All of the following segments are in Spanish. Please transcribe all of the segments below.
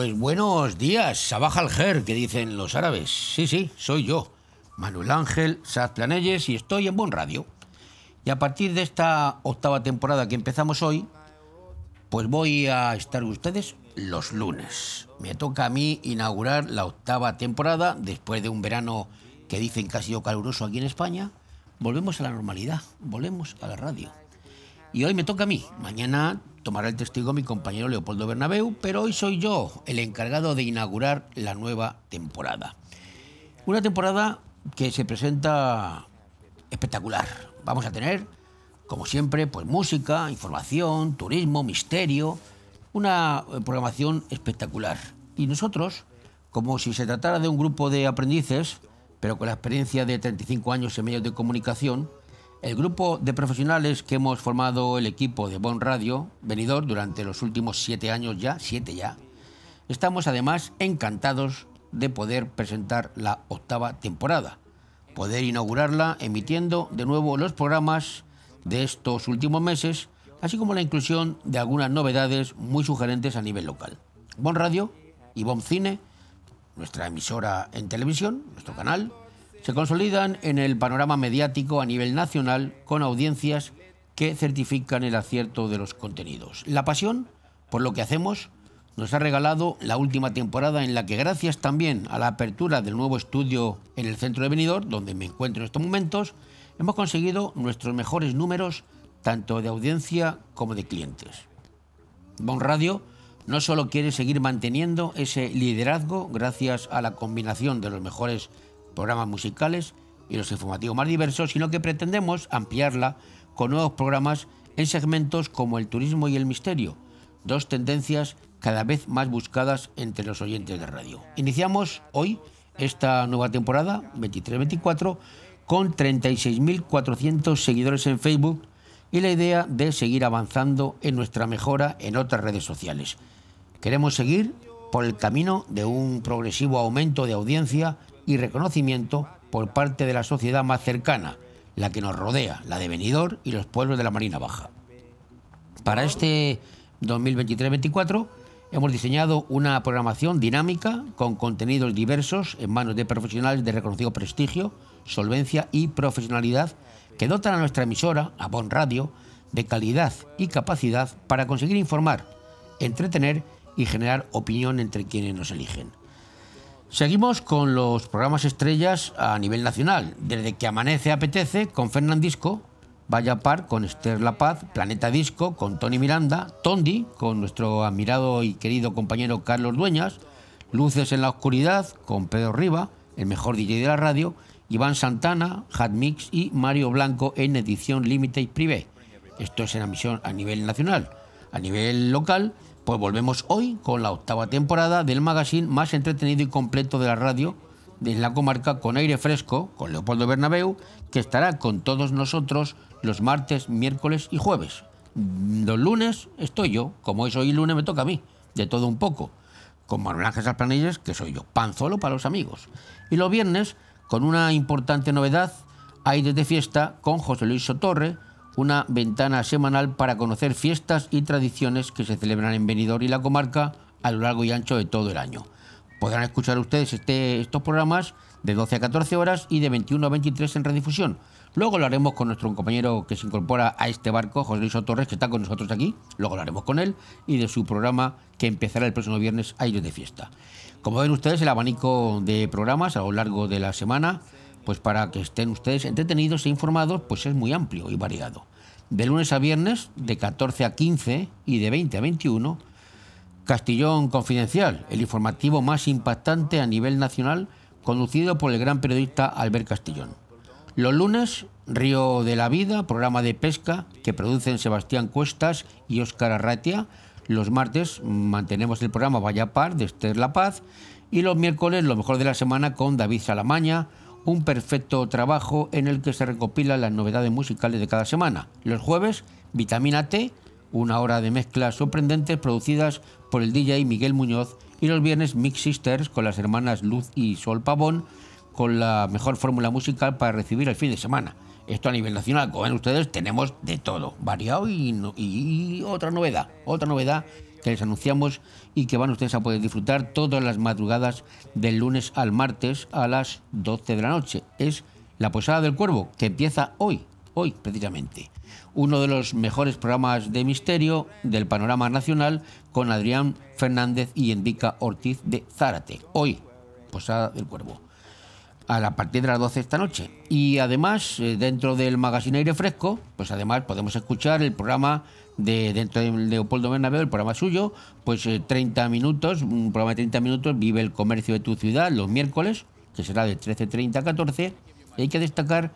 Pues buenos días, Sabaj al que dicen los árabes. Sí, sí, soy yo, Manuel Ángel Saz Planelles, y estoy en Bon Radio. Y a partir de esta octava temporada que empezamos hoy, pues voy a estar ustedes los lunes. Me toca a mí inaugurar la octava temporada después de un verano que dicen que ha sido caluroso aquí en España. Volvemos a la normalidad, volvemos a la radio. Y hoy me toca a mí. Mañana tomará el testigo mi compañero Leopoldo Bernabeu, pero hoy soy yo el encargado de inaugurar la nueva temporada. Una temporada que se presenta espectacular. Vamos a tener, como siempre, pues música, información, turismo, misterio, una eh, programación espectacular. Y nosotros, como si se tratara de un grupo de aprendices, pero con la experiencia de 35 años en medios de comunicación, el grupo de profesionales que hemos formado el equipo de Bon Radio, venidor durante los últimos siete años ya, siete ya, estamos además encantados de poder presentar la octava temporada, poder inaugurarla emitiendo de nuevo los programas de estos últimos meses, así como la inclusión de algunas novedades muy sugerentes a nivel local. Bon Radio y Bon Cine, nuestra emisora en televisión, nuestro canal, se consolidan en el panorama mediático a nivel nacional con audiencias que certifican el acierto de los contenidos. La pasión por lo que hacemos nos ha regalado la última temporada en la que gracias también a la apertura del nuevo estudio en el centro de Benidorm, donde me encuentro en estos momentos, hemos conseguido nuestros mejores números tanto de audiencia como de clientes. Bon Radio no solo quiere seguir manteniendo ese liderazgo gracias a la combinación de los mejores programas musicales y los informativos más diversos, sino que pretendemos ampliarla con nuevos programas en segmentos como el turismo y el misterio, dos tendencias cada vez más buscadas entre los oyentes de radio. Iniciamos hoy esta nueva temporada, 23-24, con 36.400 seguidores en Facebook y la idea de seguir avanzando en nuestra mejora en otras redes sociales. Queremos seguir por el camino de un progresivo aumento de audiencia y reconocimiento por parte de la sociedad más cercana, la que nos rodea, la de Benidorm y los pueblos de la Marina Baja. Para este 2023-24 hemos diseñado una programación dinámica con contenidos diversos en manos de profesionales de reconocido prestigio, solvencia y profesionalidad que dotan a nuestra emisora, a Bon Radio, de calidad y capacidad para conseguir informar, entretener y generar opinión entre quienes nos eligen. Seguimos con los programas estrellas a nivel nacional, desde que Amanece Apetece con Fernandisco, Vaya Par con Esther La Paz, Planeta Disco con Tony Miranda, Tondi con nuestro admirado y querido compañero Carlos Dueñas, Luces en la Oscuridad con Pedro Riva, el mejor DJ de la radio, Iván Santana, Hat Mix y Mario Blanco en edición Limited Privé. Esto es en emisión a nivel nacional. A nivel local, pues volvemos hoy con la octava temporada del magazine más entretenido y completo de la radio de la comarca con aire fresco, con Leopoldo Bernabeu, que estará con todos nosotros los martes, miércoles y jueves. Los lunes estoy yo, como es hoy lunes me toca a mí, de todo un poco, con Manuel Ángel Salplanilles, que soy yo, panzolo para los amigos. Y los viernes, con una importante novedad, aire de fiesta con José Luis Sotorre, una ventana semanal para conocer fiestas y tradiciones que se celebran en Benidorm y la comarca a lo largo y ancho de todo el año. Podrán escuchar ustedes este, estos programas de 12 a 14 horas y de 21 a 23 en redifusión. Luego lo haremos con nuestro compañero que se incorpora a este barco, José Luis Torres, que está con nosotros aquí. Luego lo haremos con él y de su programa que empezará el próximo viernes, Aires de Fiesta. Como ven ustedes, el abanico de programas a lo largo de la semana pues para que estén ustedes entretenidos e informados, pues es muy amplio y variado. De lunes a viernes, de 14 a 15 y de 20 a 21, Castillón Confidencial, el informativo más impactante a nivel nacional, conducido por el gran periodista Albert Castillón. Los lunes, Río de la Vida, programa de pesca que producen Sebastián Cuestas y Óscar Arratia. Los martes mantenemos el programa Vaya Par de Esther La Paz. Y los miércoles, lo mejor de la semana con David Salamaña, un perfecto trabajo en el que se recopilan las novedades musicales de cada semana. Los jueves, Vitamina T, una hora de mezclas sorprendentes producidas por el DJ Miguel Muñoz y los viernes Mix Sisters con las hermanas Luz y Sol Pavón con la mejor fórmula musical para recibir el fin de semana. Esto a nivel nacional, como ven ustedes, tenemos de todo, variado y, y otra novedad, otra novedad que les anunciamos y que van ustedes a poder disfrutar todas las madrugadas del lunes al martes a las 12 de la noche. Es La Posada del Cuervo, que empieza hoy, hoy precisamente. Uno de los mejores programas de misterio del panorama nacional con Adrián Fernández y Endica Ortiz de Zárate. Hoy, Posada del Cuervo a la partir de las 12 esta noche. Y además, eh, dentro del magazine Aire Fresco, pues además podemos escuchar el programa de dentro de Leopoldo Bernabéu, el programa suyo, pues 30 eh, minutos, un programa de 30 minutos, Vive el comercio de tu ciudad, los miércoles, que será de 13.30 a 14. Y hay que destacar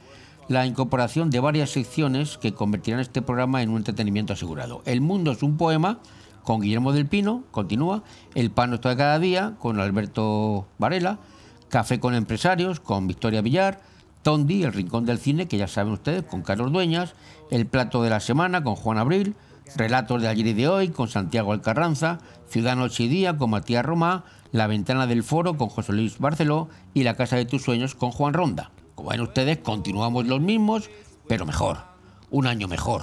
la incorporación de varias secciones que convertirán este programa en un entretenimiento asegurado. El mundo es un poema, con Guillermo del Pino, continúa, El pan nuestro de cada día, con Alberto Varela, Café con empresarios con Victoria Villar, Tondi, El Rincón del Cine, que ya saben ustedes, con Carlos Dueñas, El Plato de la Semana con Juan Abril, Relatos de ayer y de hoy con Santiago Alcarranza, Ciudad Noche y Día con Matías Romá, La Ventana del Foro con José Luis Barceló y La Casa de tus Sueños con Juan Ronda. Como ven ustedes, continuamos los mismos, pero mejor, un año mejor.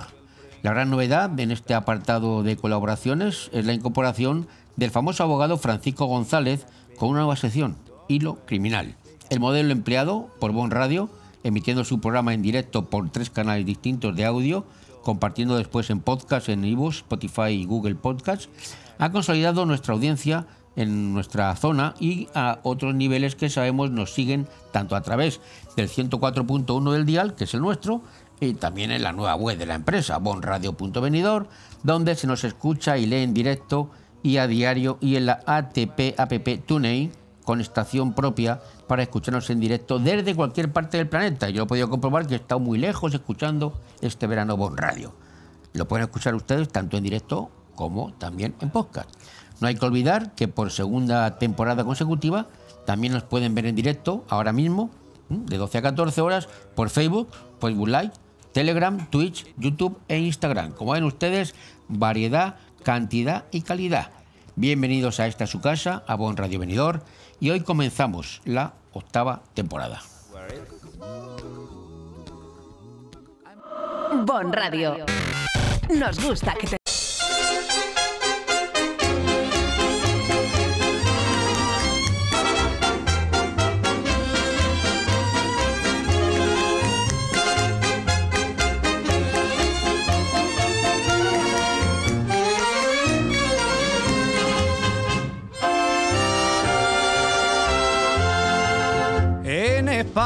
La gran novedad en este apartado de colaboraciones es la incorporación del famoso abogado Francisco González con una nueva sección, hilo criminal. El modelo empleado por Bon Radio, emitiendo su programa en directo por tres canales distintos de audio, compartiendo después en podcast en iVoox, Spotify y Google Podcasts, ha consolidado nuestra audiencia en nuestra zona y a otros niveles que sabemos nos siguen tanto a través del 104.1 del dial, que es el nuestro, y también en la nueva web de la empresa, bonradio.venidor, donde se nos escucha y lee en directo y a diario y en la ATP app TuneIn con estación propia para escucharnos en directo desde cualquier parte del planeta. Yo he podido comprobar que he estado muy lejos escuchando este verano Bon Radio. Lo pueden escuchar ustedes tanto en directo como también en podcast. No hay que olvidar que por segunda temporada consecutiva también nos pueden ver en directo ahora mismo, de 12 a 14 horas, por Facebook, Facebook Live, Telegram, Twitch, YouTube e Instagram. Como ven ustedes, variedad, cantidad y calidad. Bienvenidos a esta su casa, a Bon Radio Venidor y hoy comenzamos la octava temporada. Bon Radio. Nos gusta que te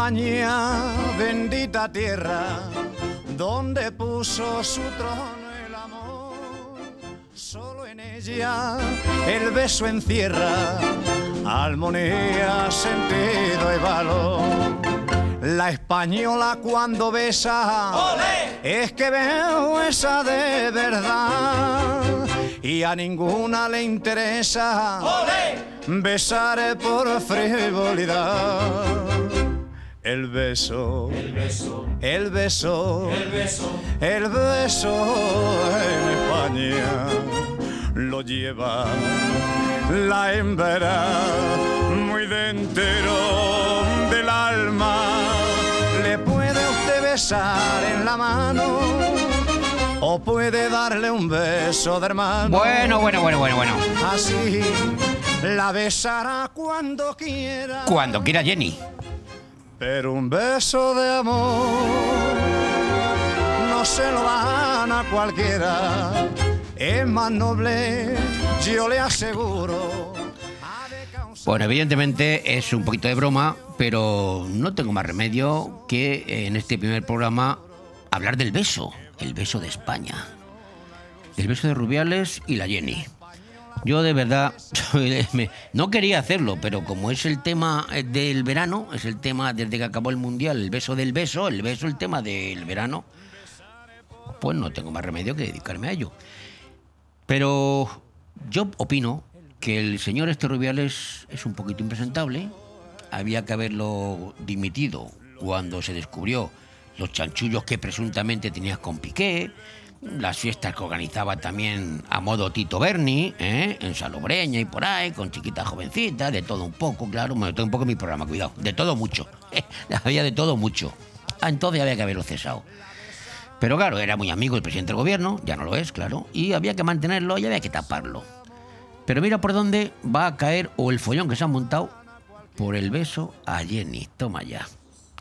España, bendita tierra, donde puso su trono el amor. Solo en ella el beso encierra armonía, sentido y valor. La española cuando besa es que veo esa de verdad y a ninguna le interesa besar por frivolidad. El beso, el beso, el beso, el beso, el beso en España lo lleva la hembra muy dentro del alma. Le puede usted besar en la mano o puede darle un beso de hermano. Bueno, bueno, bueno, bueno, bueno. Así la besará cuando quiera. Cuando quiera Jenny. Pero un beso de amor no se lo dan a cualquiera. Es más noble, yo le aseguro. Bueno, evidentemente es un poquito de broma, pero no tengo más remedio que en este primer programa hablar del beso, el beso de España. El beso de Rubiales y la Jenny. Yo de verdad no quería hacerlo, pero como es el tema eh, del verano, es el tema desde que acabó el mundial, el beso del beso, el beso, el tema del verano, pues no tengo más remedio que dedicarme a ello. Pero yo opino que el señor este Rubiales es un poquito impresentable. Había que haberlo dimitido cuando se descubrió los chanchullos que presuntamente tenía con Piqué las fiestas que organizaba también a modo Tito Berni, ¿eh? en Salobreña y por ahí, con chiquitas jovencitas, de todo un poco, claro, me un poco mi programa, cuidado, de todo mucho, había de todo mucho. Ah, entonces había que haberlo cesado. Pero claro, era muy amigo del presidente del gobierno, ya no lo es, claro, y había que mantenerlo y había que taparlo. Pero mira por dónde va a caer o el follón que se han montado por el beso a Jenny. Toma ya.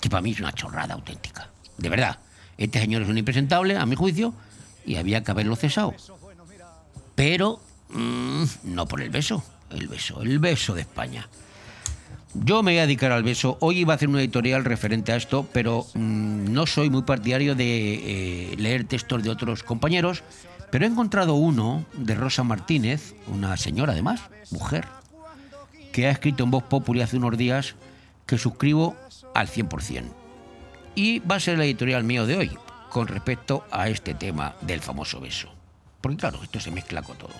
Que para mí es una chorrada auténtica. De verdad. Este señor es un impresentable, a mi juicio, y había que haberlo cesado. Pero mm, no por el beso. El beso, el beso de España. Yo me voy a dedicar al beso. Hoy iba a hacer un editorial referente a esto, pero mm, no soy muy partidario de eh, leer textos de otros compañeros. Pero he encontrado uno de Rosa Martínez, una señora además, mujer, que ha escrito en Voz Populi hace unos días que suscribo al 100%. Y va a ser el editorial mío de hoy, con respecto a este tema del famoso beso. Porque claro, esto se mezcla con todo.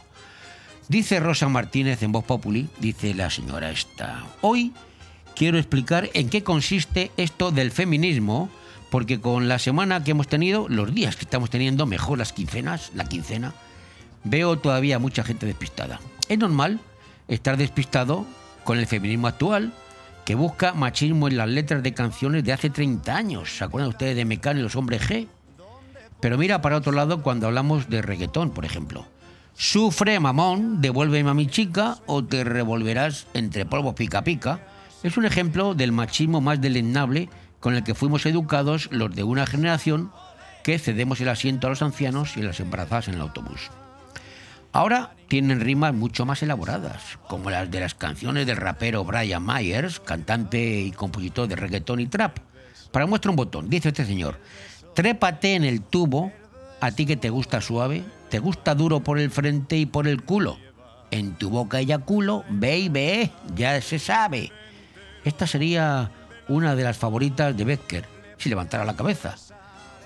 Dice Rosa Martínez en Voz Populi, dice la señora esta, hoy quiero explicar en qué consiste esto del feminismo, porque con la semana que hemos tenido, los días que estamos teniendo, mejor las quincenas, la quincena, veo todavía mucha gente despistada. Es normal estar despistado con el feminismo actual, que busca machismo en las letras de canciones de hace 30 años. ¿Se acuerdan ustedes de Mecano y los hombres G? Pero mira para otro lado cuando hablamos de reggaetón, por ejemplo. Sufre, mamón, devuélveme a mi chica o te revolverás entre polvos pica pica. Es un ejemplo del machismo más deleznable con el que fuimos educados los de una generación que cedemos el asiento a los ancianos y las embarazadas en el autobús. Ahora tienen rimas mucho más elaboradas, como las de las canciones del rapero Brian Myers, cantante y compositor de reggaetón y trap. Para muestra un botón, dice este señor, trépate en el tubo, a ti que te gusta suave, te gusta duro por el frente y por el culo. En tu boca ella culo, baby, ya se sabe. Esta sería una de las favoritas de Becker, si levantara la cabeza.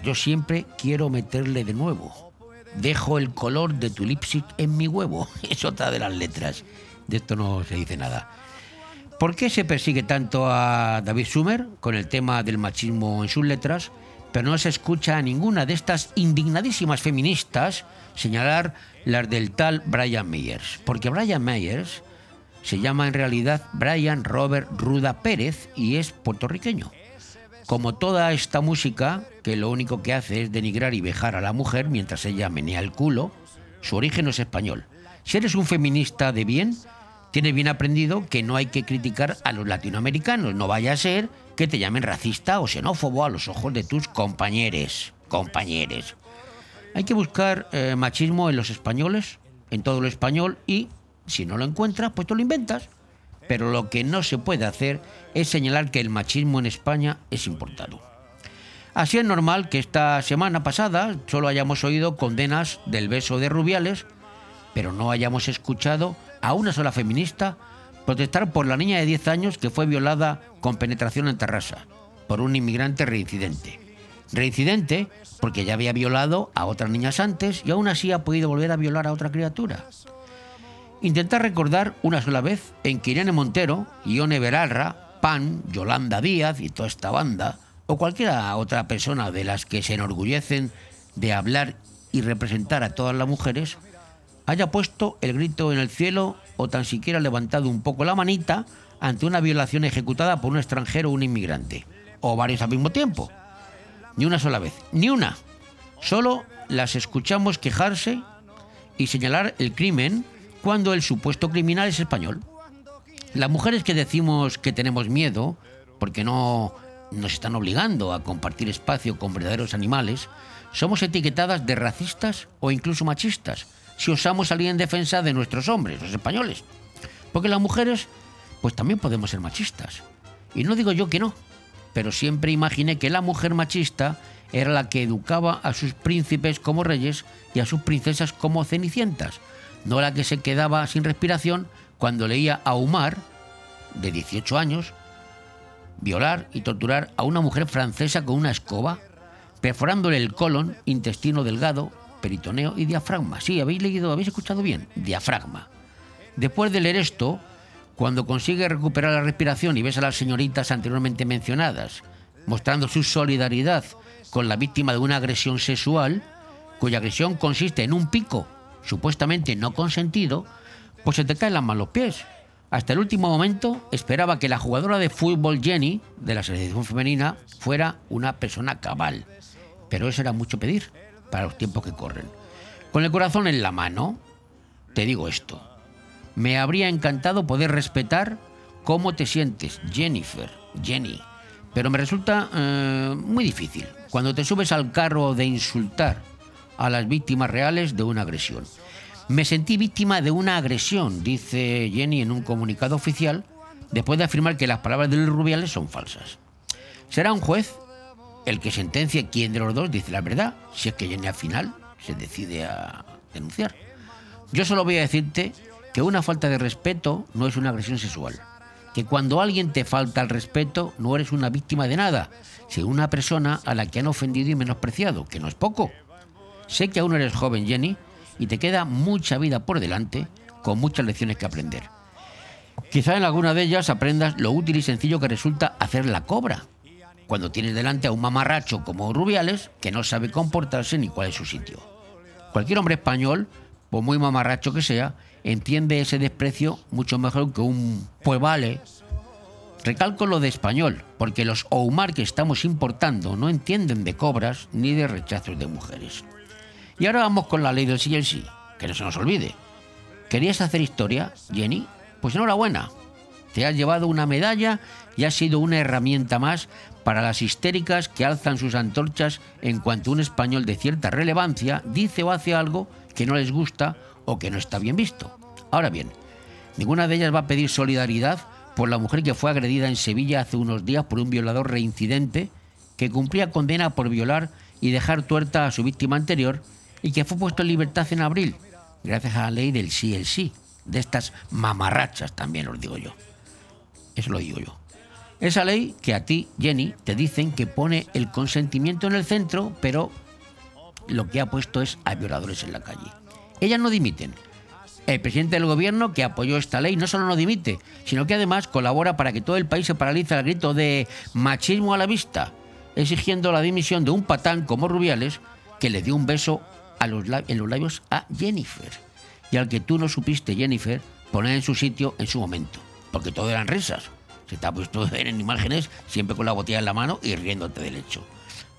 Yo siempre quiero meterle de nuevo. Dejo el color de tu lipstick en mi huevo. Es otra de las letras. De esto no se dice nada. ¿Por qué se persigue tanto a David Sumer con el tema del machismo en sus letras, pero no se escucha a ninguna de estas indignadísimas feministas señalar las del tal Brian Myers? Porque Brian Myers se llama en realidad Brian Robert Ruda Pérez y es puertorriqueño. Como toda esta música, que lo único que hace es denigrar y vejar a la mujer mientras ella menea el culo, su origen es español. Si eres un feminista de bien, tienes bien aprendido que no hay que criticar a los latinoamericanos. No vaya a ser que te llamen racista o xenófobo a los ojos de tus compañeros. Compañeros. Hay que buscar eh, machismo en los españoles, en todo lo español, y si no lo encuentras, pues tú lo inventas. Pero lo que no se puede hacer es señalar que el machismo en España es importado. Así es normal que esta semana pasada solo hayamos oído condenas del beso de Rubiales, pero no hayamos escuchado a una sola feminista protestar por la niña de 10 años que fue violada con penetración en Terrassa por un inmigrante reincidente. Reincidente porque ya había violado a otras niñas antes y aún así ha podido volver a violar a otra criatura. Intentar recordar una sola vez en que Irene Montero, Ione Berarra, Pan, Yolanda Díaz y toda esta banda, o cualquiera otra persona de las que se enorgullecen de hablar y representar a todas las mujeres, haya puesto el grito en el cielo o tan siquiera levantado un poco la manita ante una violación ejecutada por un extranjero o un inmigrante, o varios al mismo tiempo. Ni una sola vez, ni una. Solo las escuchamos quejarse y señalar el crimen cuando el supuesto criminal es español. Las mujeres que decimos que tenemos miedo, porque no nos están obligando a compartir espacio con verdaderos animales, somos etiquetadas de racistas o incluso machistas si osamos salir en defensa de nuestros hombres, los españoles. Porque las mujeres, pues también podemos ser machistas. Y no digo yo que no, pero siempre imaginé que la mujer machista era la que educaba a sus príncipes como reyes y a sus princesas como cenicientas, no la que se quedaba sin respiración cuando leía a Umar, de 18 años, violar y torturar a una mujer francesa con una escoba, perforándole el colon, intestino delgado, peritoneo y diafragma. Sí, habéis leído, habéis escuchado bien, diafragma. Después de leer esto, cuando consigue recuperar la respiración y ves a las señoritas anteriormente mencionadas, mostrando su solidaridad con la víctima de una agresión sexual, cuya agresión consiste en un pico supuestamente no consentido, pues se te caen las manos los pies. Hasta el último momento esperaba que la jugadora de fútbol Jenny, de la selección femenina, fuera una persona cabal. Pero eso era mucho pedir para los tiempos que corren. Con el corazón en la mano, te digo esto. Me habría encantado poder respetar cómo te sientes, Jennifer, Jenny. Pero me resulta eh, muy difícil cuando te subes al carro de insultar a las víctimas reales de una agresión. Me sentí víctima de una agresión, dice Jenny en un comunicado oficial, después de afirmar que las palabras de Luis Rubiales son falsas. Será un juez el que sentencia quién de los dos dice la verdad, si es que Jenny al final se decide a denunciar. Yo solo voy a decirte que una falta de respeto no es una agresión sexual. Que cuando alguien te falta el respeto no eres una víctima de nada, sino una persona a la que han ofendido y menospreciado, que no es poco. Sé que aún eres joven, Jenny, y te queda mucha vida por delante con muchas lecciones que aprender. Quizá en alguna de ellas aprendas lo útil y sencillo que resulta hacer la cobra, cuando tienes delante a un mamarracho como Rubiales que no sabe comportarse ni cuál es su sitio. Cualquier hombre español, por muy mamarracho que sea, entiende ese desprecio mucho mejor que un pues. Recalco lo de español, porque los Oumar que estamos importando no entienden de cobras ni de rechazos de mujeres. Y ahora vamos con la ley del sí y el sí, que no se nos olvide. ¿Querías hacer historia, Jenny? Pues enhorabuena. Te has llevado una medalla y has sido una herramienta más para las histéricas que alzan sus antorchas en cuanto un español de cierta relevancia dice o hace algo que no les gusta o que no está bien visto. Ahora bien, ninguna de ellas va a pedir solidaridad por la mujer que fue agredida en Sevilla hace unos días por un violador reincidente que cumplía condena por violar y dejar tuerta a su víctima anterior y que fue puesto en libertad en abril, gracias a la ley del sí el sí, de estas mamarrachas también os digo yo. Eso lo digo yo. Esa ley que a ti, Jenny, te dicen que pone el consentimiento en el centro, pero lo que ha puesto es a violadores en la calle. Ellas no dimiten. El presidente del gobierno que apoyó esta ley no solo no dimite, sino que además colabora para que todo el país se paralice al grito de machismo a la vista, exigiendo la dimisión de un patán como Rubiales que le dio un beso en los labios a Jennifer y al que tú no supiste, Jennifer, poner en su sitio en su momento, porque todo eran risas. Se te ha puesto en imágenes siempre con la botella en la mano y riéndote del hecho.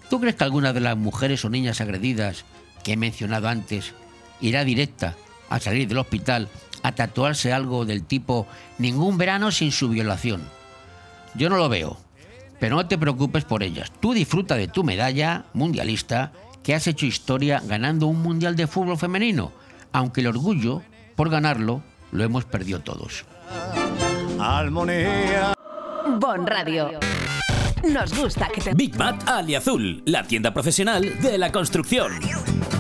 ¿Tú crees que alguna de las mujeres o niñas agredidas que he mencionado antes irá directa a salir del hospital a tatuarse algo del tipo ningún verano sin su violación? Yo no lo veo, pero no te preocupes por ellas. Tú disfruta de tu medalla mundialista que has hecho historia ganando un mundial de fútbol femenino, aunque el orgullo por ganarlo lo hemos perdido todos. Armonía. Bon Radio. Nos gusta que te... Big Mat Aliazul, la tienda profesional de la construcción.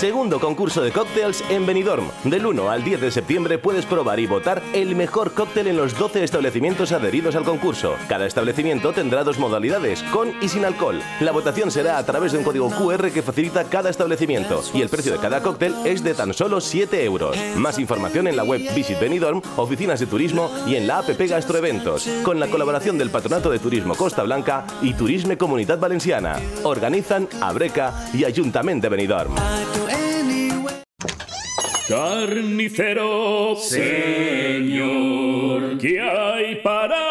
Segundo concurso de cócteles en Benidorm. Del 1 al 10 de septiembre puedes probar y votar el mejor cóctel en los 12 establecimientos adheridos al concurso. Cada establecimiento tendrá dos modalidades, con y sin alcohol. La votación será a través de un código QR que facilita cada establecimiento y el precio de cada cóctel es de tan solo 7 euros. Más información en la web Visit Benidorm, oficinas de turismo y en la app Gastroeventos, con la colaboración del Patronato de Turismo Costa Blanca y Turisme Comunidad Valenciana. Organizan Abreca y Ayuntamiento de Benidorm. Carnicero, señor, ¿qué hay para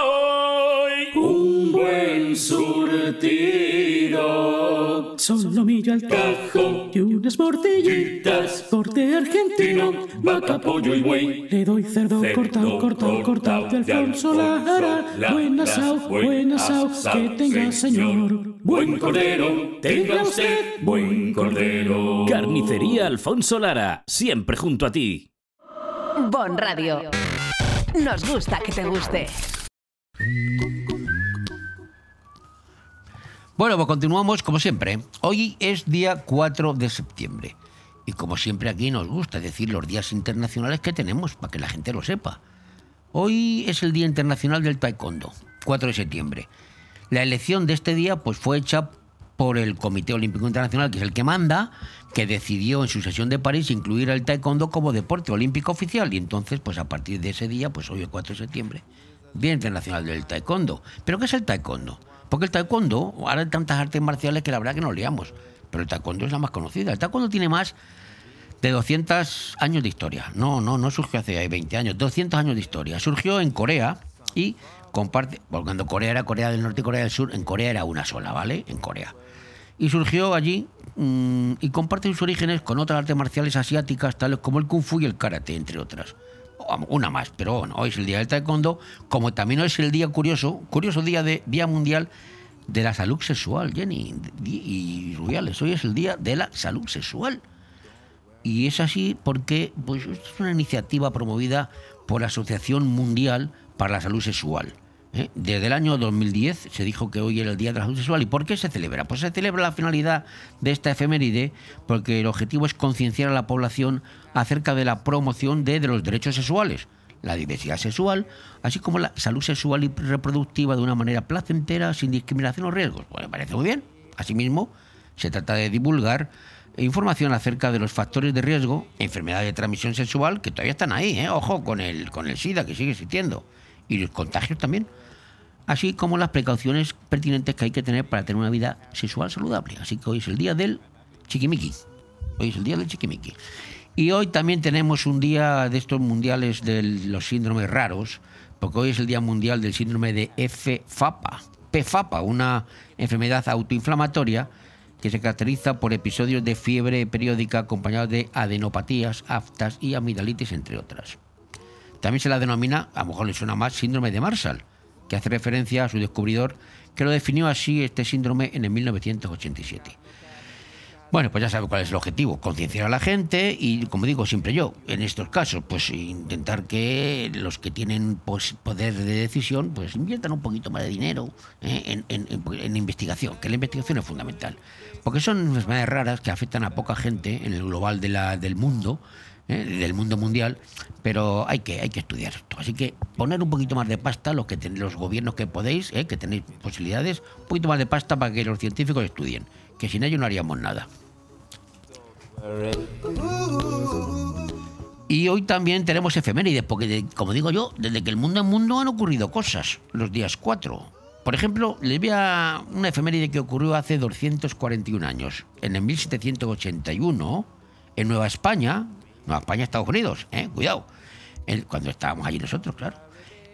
Solomillo al tajo y unas mortillitas. Corte argentino, vaca, pollo y buey. Le doy cerdo, Cerdo cortado, cortado, cortado de Alfonso Lara. Lara. Buen asao, Buen buen asao, asao, que tenga señor. Buen cordero, tenga usted buen cordero. Carnicería Alfonso Lara, siempre junto a ti. Bon Radio. Nos gusta que te guste. Bueno, pues continuamos como siempre. Hoy es día 4 de septiembre. Y como siempre aquí nos gusta decir los días internacionales que tenemos, para que la gente lo sepa. Hoy es el Día Internacional del Taekwondo, 4 de septiembre. La elección de este día pues, fue hecha por el Comité Olímpico Internacional, que es el que manda, que decidió en su sesión de París incluir el taekwondo como deporte olímpico oficial. Y entonces, pues a partir de ese día, pues hoy el 4 de septiembre, Día Internacional del Taekwondo. ¿Pero qué es el taekwondo? Porque el taekwondo, ahora hay tantas artes marciales que la verdad que nos liamos, pero el taekwondo es la más conocida. El taekwondo tiene más de 200 años de historia. No, no, no surgió hace 20 años, 200 años de historia. Surgió en Corea y comparte, porque cuando Corea era Corea del Norte y Corea del Sur, en Corea era una sola, ¿vale? En Corea. Y surgió allí mm, y comparte sus orígenes con otras artes marciales asiáticas, tales como el kung fu y el karate, entre otras. Una más, pero bueno, hoy es el día del taekwondo, como también hoy es el día curioso, curioso día de Día Mundial de la Salud Sexual, Jenny y Rubiales. Hoy es el día de la salud sexual. Y es así porque pues, es una iniciativa promovida por la Asociación Mundial para la Salud Sexual. ¿eh? Desde el año 2010 se dijo que hoy era el Día de la Salud Sexual. ¿Y por qué se celebra? Pues se celebra la finalidad de esta efeméride porque el objetivo es concienciar a la población acerca de la promoción de, los derechos sexuales, la diversidad sexual, así como la salud sexual y reproductiva de una manera placentera, sin discriminación o riesgos. Pues me parece muy bien. Asimismo, se trata de divulgar información acerca de los factores de riesgo, enfermedades de transmisión sexual, que todavía están ahí, ¿eh? ojo, con el, con el SIDA, que sigue existiendo, y los contagios también, así como las precauciones pertinentes que hay que tener para tener una vida sexual saludable. Así que hoy es el día del chiquimiqui. Hoy es el día del chiquimiqui. Y hoy también tenemos un día de estos mundiales de los síndromes raros, porque hoy es el Día Mundial del Síndrome de FFAPA. PFAPA, una enfermedad autoinflamatoria que se caracteriza por episodios de fiebre periódica acompañados de adenopatías, aftas y amigdalitis, entre otras. También se la denomina, a lo mejor le suena más, síndrome de Marshall, que hace referencia a su descubridor, que lo definió así este síndrome en el 1987. Bueno, pues ya sabe cuál es el objetivo, concienciar a la gente y, como digo siempre yo, en estos casos, pues intentar que los que tienen pues, poder de decisión, pues inviertan un poquito más de dinero ¿eh? en, investigación, que la investigación es fundamental. Porque son enfermedades raras que afectan a poca gente en el global de la, del mundo, ¿eh? del mundo mundial, pero hay que, hay que estudiar esto. Así que poner un poquito más de pasta, los, que los gobiernos que podéis, ¿eh? que tenéis posibilidades, un poquito más de pasta para que los científicos estudien, que sin ello no haríamos nada. Y hoy también tenemos efemérides, porque como digo yo, desde que el mundo es mundo han ocurrido cosas los días 4. Por ejemplo, les voy a una efeméride que ocurrió hace 241 años, en el 1781, en Nueva España, Nueva España, Estados Unidos, ¿eh? cuidado, cuando estábamos allí nosotros, claro.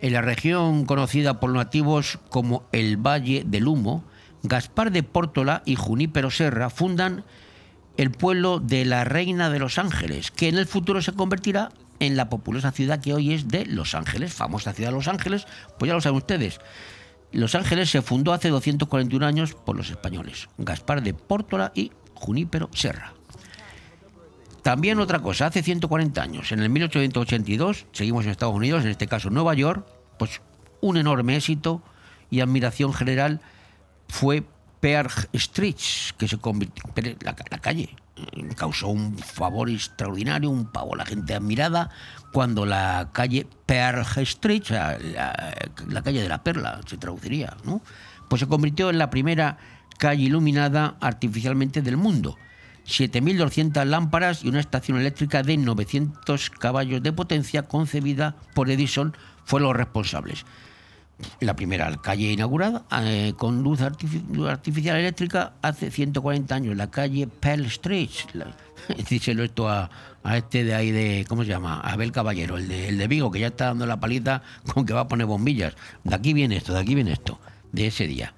En la región conocida por los nativos como el Valle del Humo, Gaspar de Pórtola y Junípero Serra fundan el pueblo de la Reina de Los Ángeles, que en el futuro se convertirá en la populosa ciudad que hoy es de Los Ángeles, famosa ciudad de Los Ángeles, pues ya lo saben ustedes. Los Ángeles se fundó hace 241 años por los españoles, Gaspar de Pórtola y Junípero Serra. También otra cosa, hace 140 años, en el 1882, seguimos en Estados Unidos, en este caso Nueva York, pues un enorme éxito y admiración general fue Pearl Street, que se convirtió la, la calle, causó un favor extraordinario, un pavo la gente admirada, cuando la calle Pearl Street, la, calle de la perla, se traduciría, ¿no? Pues se convirtió en la primera calle iluminada artificialmente del mundo. 7.200 lámparas y una estación eléctrica de 900 caballos de potencia concebida por Edison fueron los responsables la primera calle inaugurada eh, con luz, artificial eléctrica hace 140 años, la calle Pearl Street. díselo esto a, este de ahí de, ¿cómo se llama? Abel Caballero, el de, el de Vigo, que ya está dando la palita con que va a poner bombillas. De aquí viene esto, de aquí viene esto, de ese día.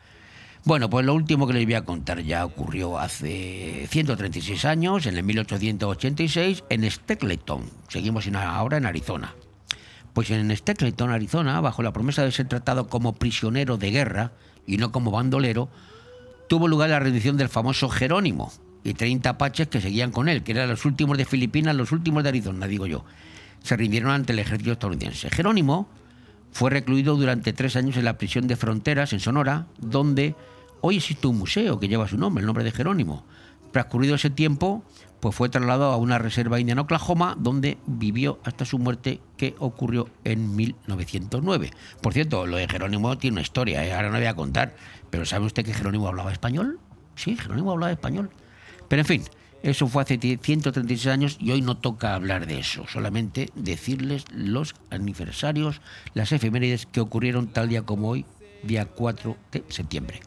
Bueno, pues lo último que les voy a contar ya ocurrió hace 136 años, en el 1886, en Stapleton. Seguimos ahora en Arizona. Pues en Stapleton, Arizona, bajo la promesa de ser tratado como prisionero de guerra y no como bandolero, tuvo lugar la rendición del famoso Jerónimo y 30 apaches que seguían con él, que eran los últimos de Filipinas, los últimos de Arizona, digo yo. Se rindieron ante el ejército estadounidense. Jerónimo fue recluido durante tres años en la prisión de fronteras en Sonora, donde hoy existe un museo que lleva su nombre, el nombre de Jerónimo. Transcurrido ese tiempo, pues fue trasladado a una reserva india en Oklahoma, donde vivió hasta su muerte, que ocurrió en 1909. Por cierto, lo de Jerónimo tiene una historia, ¿eh? ahora no voy a contar, pero ¿sabe usted que Jerónimo hablaba español? Sí, Jerónimo hablaba español. Pero en fin, Eso fue hace 136 años y hoy no toca hablar de eso, solamente decirles los aniversarios, las efemérides que ocurrieron tal día como hoy, día 4 de septiembre.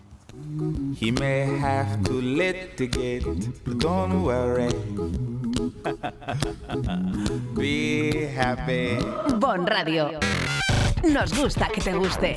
He may have to litigate, but don't worry. Be happy. Bon Radio. Nos gusta que te guste.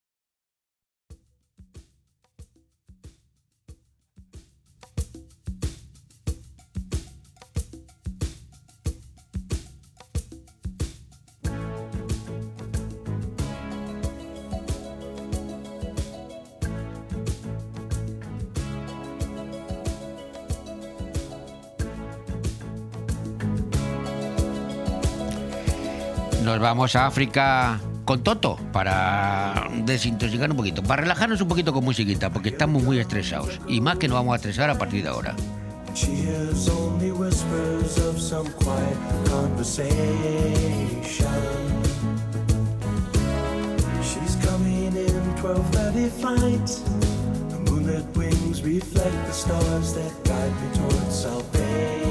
Nos vamos a África con Toto para desintoxicar un poquito, para relajarnos un poquito con musiquita, porque estamos muy estresados. Y más que nos vamos a estresar a partir de ahora. She hears only whispers of some quiet conversation. She's coming in 12:30 flight. The moonlit wings reflect the stars that guide me towards salvation.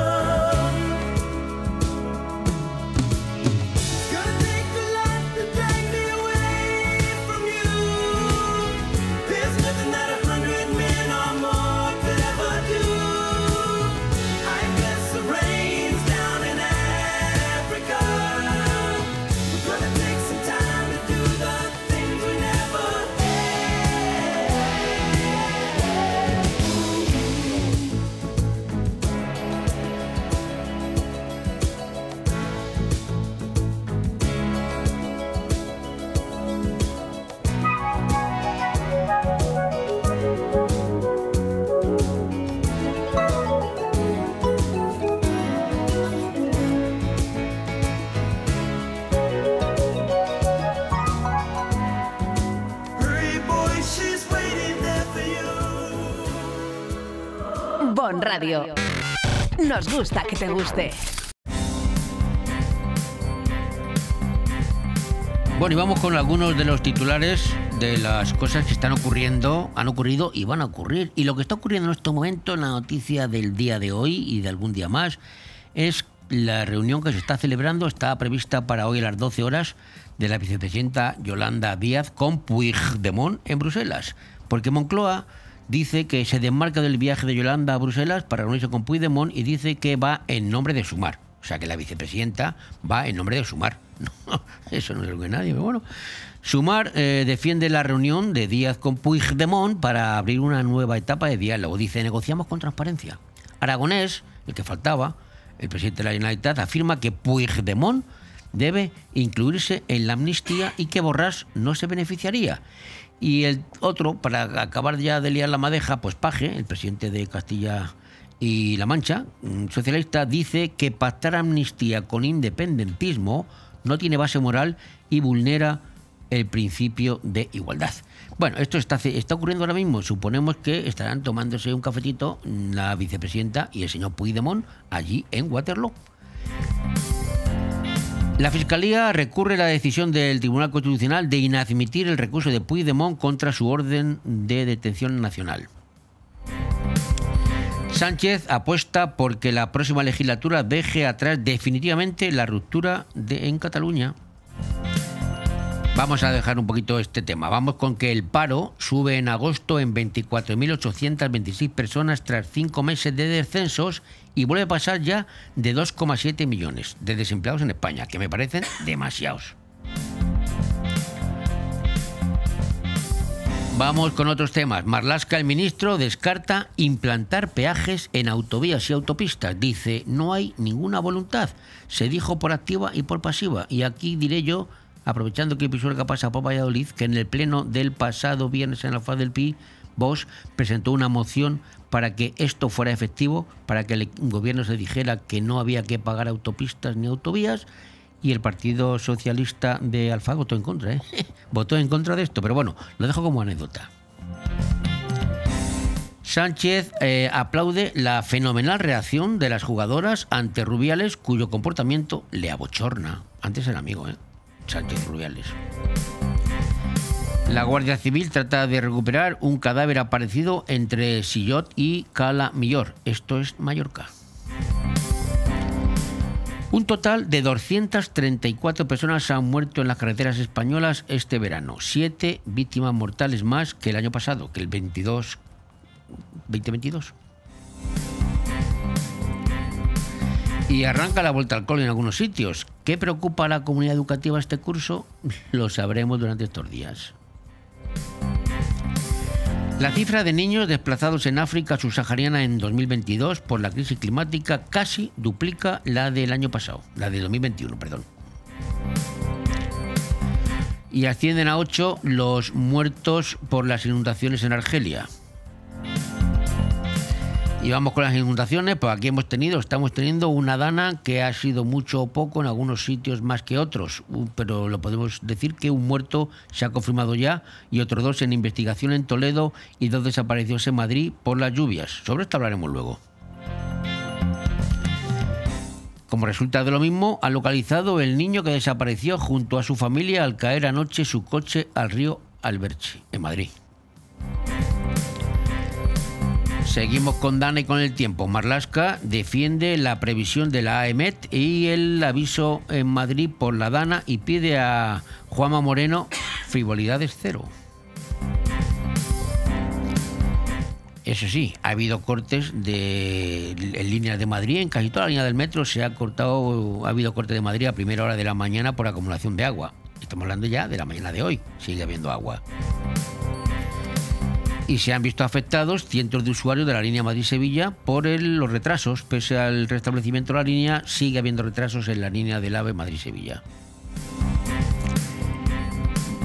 Radio. Nos gusta que te guste. Bueno, y vamos con algunos de los titulares de las cosas que están ocurriendo, han ocurrido y van a ocurrir. Y lo que está ocurriendo en este momento, la noticia del día de hoy y de algún día más, es la reunión que se está celebrando, está prevista para hoy a las 12 horas, de la vicepresidenta Yolanda Díaz con Puigdemont en Bruselas. Porque Moncloa dice que se desmarca del viaje de Yolanda a Bruselas para reunirse con Puigdemont y dice que va en nombre de Sumar. O sea, que la vicepresidenta va en nombre de Sumar. Eso no se lo que nadie, pero bueno. Sumar eh, defiende la reunión de Díaz con Puigdemont para abrir una nueva etapa de diálogo. Dice, negociamos con transparencia. Aragonés, el que faltaba, el presidente de la Generalitat, afirma que Puigdemont debe incluirse en la amnistía y que Borràs no se beneficiaría. Y el otro, para acabar ya de liar la madeja, pues Paje, el presidente de Castilla y La Mancha, socialista, dice que pactar amnistía con independentismo no tiene base moral y vulnera el principio de igualdad. Bueno, esto está, está ocurriendo ahora mismo. Suponemos que estarán tomándose un cafetito la vicepresidenta y el señor Puigdemont allí en Waterloo. La Fiscalía recurre la decisión del Tribunal Constitucional de inadmitir el recurso de Puigdemont contra su orden de detención nacional. Sánchez apuesta porque la próxima legislatura deje atrás definitivamente la ruptura de- en Cataluña. Vamos a dejar un poquito este tema. Vamos con que el paro sube en agosto en 24.826 personas tras cinco meses de descensos y vuelve a pasar ya de 2,7 millones de desempleados en España, que me parecen demasiados. Vamos con otros temas. Marlasca, el ministro, descarta implantar peajes en autovías y autopistas. Dice, no hay ninguna voluntad. Se dijo por activa y por pasiva. Y aquí diré yo, aprovechando que el Pisuerga pasa por Valladolid, que en el pleno del pasado viernes en la faz del PI, Bosch presentó una moción para que esto fuera efectivo, para que el gobierno se dijera que no había que pagar autopistas ni autovías y el Partido Socialista de Alfa votó en contra, ¿eh? votó en contra de esto, pero bueno, lo dejo como anécdota. Sánchez eh, aplaude la fenomenal reacción de las jugadoras ante Rubiales, cuyo comportamiento le abochorna. Antes era amigo, ¿eh? Sánchez Rubiales. La Guardia Civil trata de recuperar un cadáver aparecido entre Sillot y Cala Millor. Esto es Mallorca. Un total de 234 personas han muerto en las carreteras españolas este verano. Siete víctimas mortales más que el año pasado, que el 22, 2022. Y arranca la vuelta al cole en algunos sitios. ¿Qué preocupa a la comunidad educativa este curso? Lo sabremos durante estos días. La cifra de niños desplazados en África subsahariana en 2022 por la crisis climática casi duplica la del año pasado, la de 2021, perdón. Y ascienden a 8 los muertos por las inundaciones en Argelia. Y vamos con las inundaciones, pues aquí hemos tenido, estamos teniendo una dana que ha sido mucho o poco en algunos sitios más que otros, pero lo podemos decir que un muerto se ha confirmado ya y otros dos en investigación en Toledo y dos desaparecidos en Madrid por las lluvias. Sobre esto hablaremos luego. Como resultado de lo mismo, ha localizado el niño que desapareció junto a su familia al caer anoche su coche al río Alberche, en Madrid. Seguimos con Dana y con el tiempo. Marlasca defiende la previsión de la AEMET y el aviso en Madrid por la Dana y pide a Juanma Moreno frivolidades cero. Eso sí, ha habido cortes de, en líneas de Madrid, en casi toda la línea del metro se ha cortado, ha habido corte de Madrid a primera hora de la mañana por acumulación de agua. Estamos hablando ya de la mañana de hoy, sigue habiendo agua y se han visto afectados cientos de usuarios de la línea Madrid-Sevilla por los retrasos. Pese al restablecimiento de la línea, sigue habiendo retrasos en la línea del AVE Madrid-Sevilla.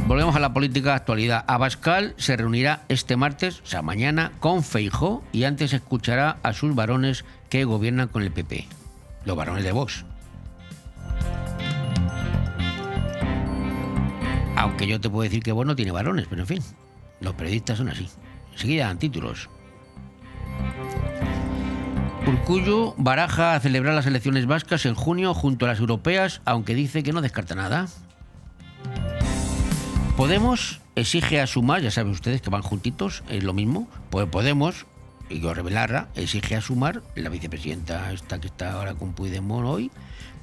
Volvemos a la política de actualidad. Abascal se reunirá este martes, o sea, mañana, con Feijó y antes escuchará a sus varones que gobiernan con el PP, los varones de Vox. Aunque yo te puedo decir que Vox no tiene varones, pero en fin, los periodistas son así. Enseguida dan títulos. Urcullu baraja a celebrar las elecciones vascas en junio junto a las europeas, aunque dice que no descarta nada. Podemos exige a Sumar, ya saben ustedes que van juntitos, es lo mismo. Pues Podemos, y yo revelarla, exige a Sumar, la vicepresidenta esta que está ahora con Puigdemont hoy,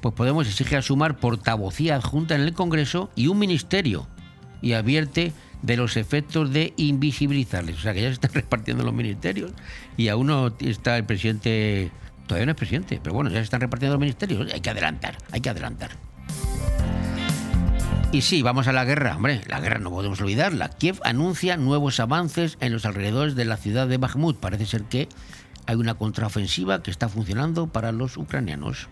pues Podemos exige a Sumar portavocía adjunta en el Congreso y un ministerio. Y advierte de los efectos de invisibilizarles. O sea que ya se están repartiendo los ministerios y aún no está el presidente, todavía no es presidente, pero bueno, ya se están repartiendo los ministerios. Hay que adelantar, hay que adelantar. Y sí, vamos a la guerra. Hombre, la guerra no podemos olvidarla. Kiev anuncia nuevos avances en los alrededores de la ciudad de Bakhmut. Parece ser que hay una contraofensiva que está funcionando para los ucranianos.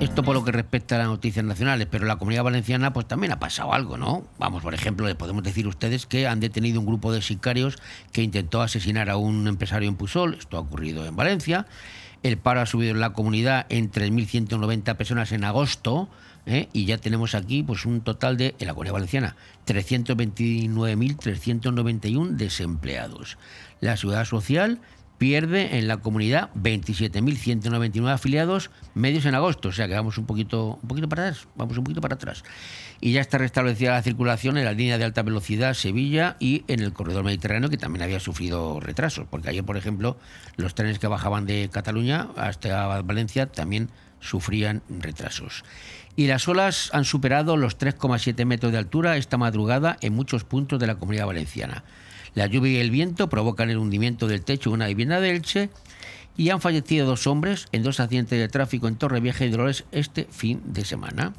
Esto por lo que respecta a las noticias nacionales, pero en la comunidad valenciana pues también ha pasado algo, ¿no? Vamos, por ejemplo, les podemos decir ustedes que han detenido un grupo de sicarios que intentó asesinar a un empresario en Pusol. Esto ha ocurrido en Valencia. El paro ha subido en la comunidad en 3.190 personas en agosto ¿eh? y ya tenemos aquí pues un total de, en la comunidad valenciana, 329.391 desempleados. La seguridad social pierde en la comunidad 27.199 afiliados medios en agosto, o sea que vamos un poquito, un poquito para atrás, vamos un poquito para atrás. Y ya está restablecida la circulación en la línea de alta velocidad Sevilla y en el corredor mediterráneo que también había sufrido retrasos, porque ayer, por ejemplo, los trenes que bajaban de Cataluña hasta Valencia también sufrían retrasos. Y las olas han superado los 3,7 metros de altura esta madrugada en muchos puntos de la comunidad valenciana. La lluvia y el viento provocan el hundimiento del techo de una vivienda de Elche y han fallecido dos hombres en dos accidentes de tráfico en Torrevieja y Dolores este fin de semana.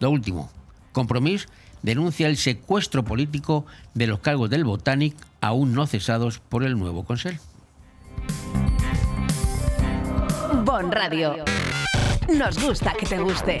Lo último, Compromís denuncia el secuestro político de los cargos del Botanic aún no cesados por el nuevo Consell. Bon Radio. Nos gusta que te guste.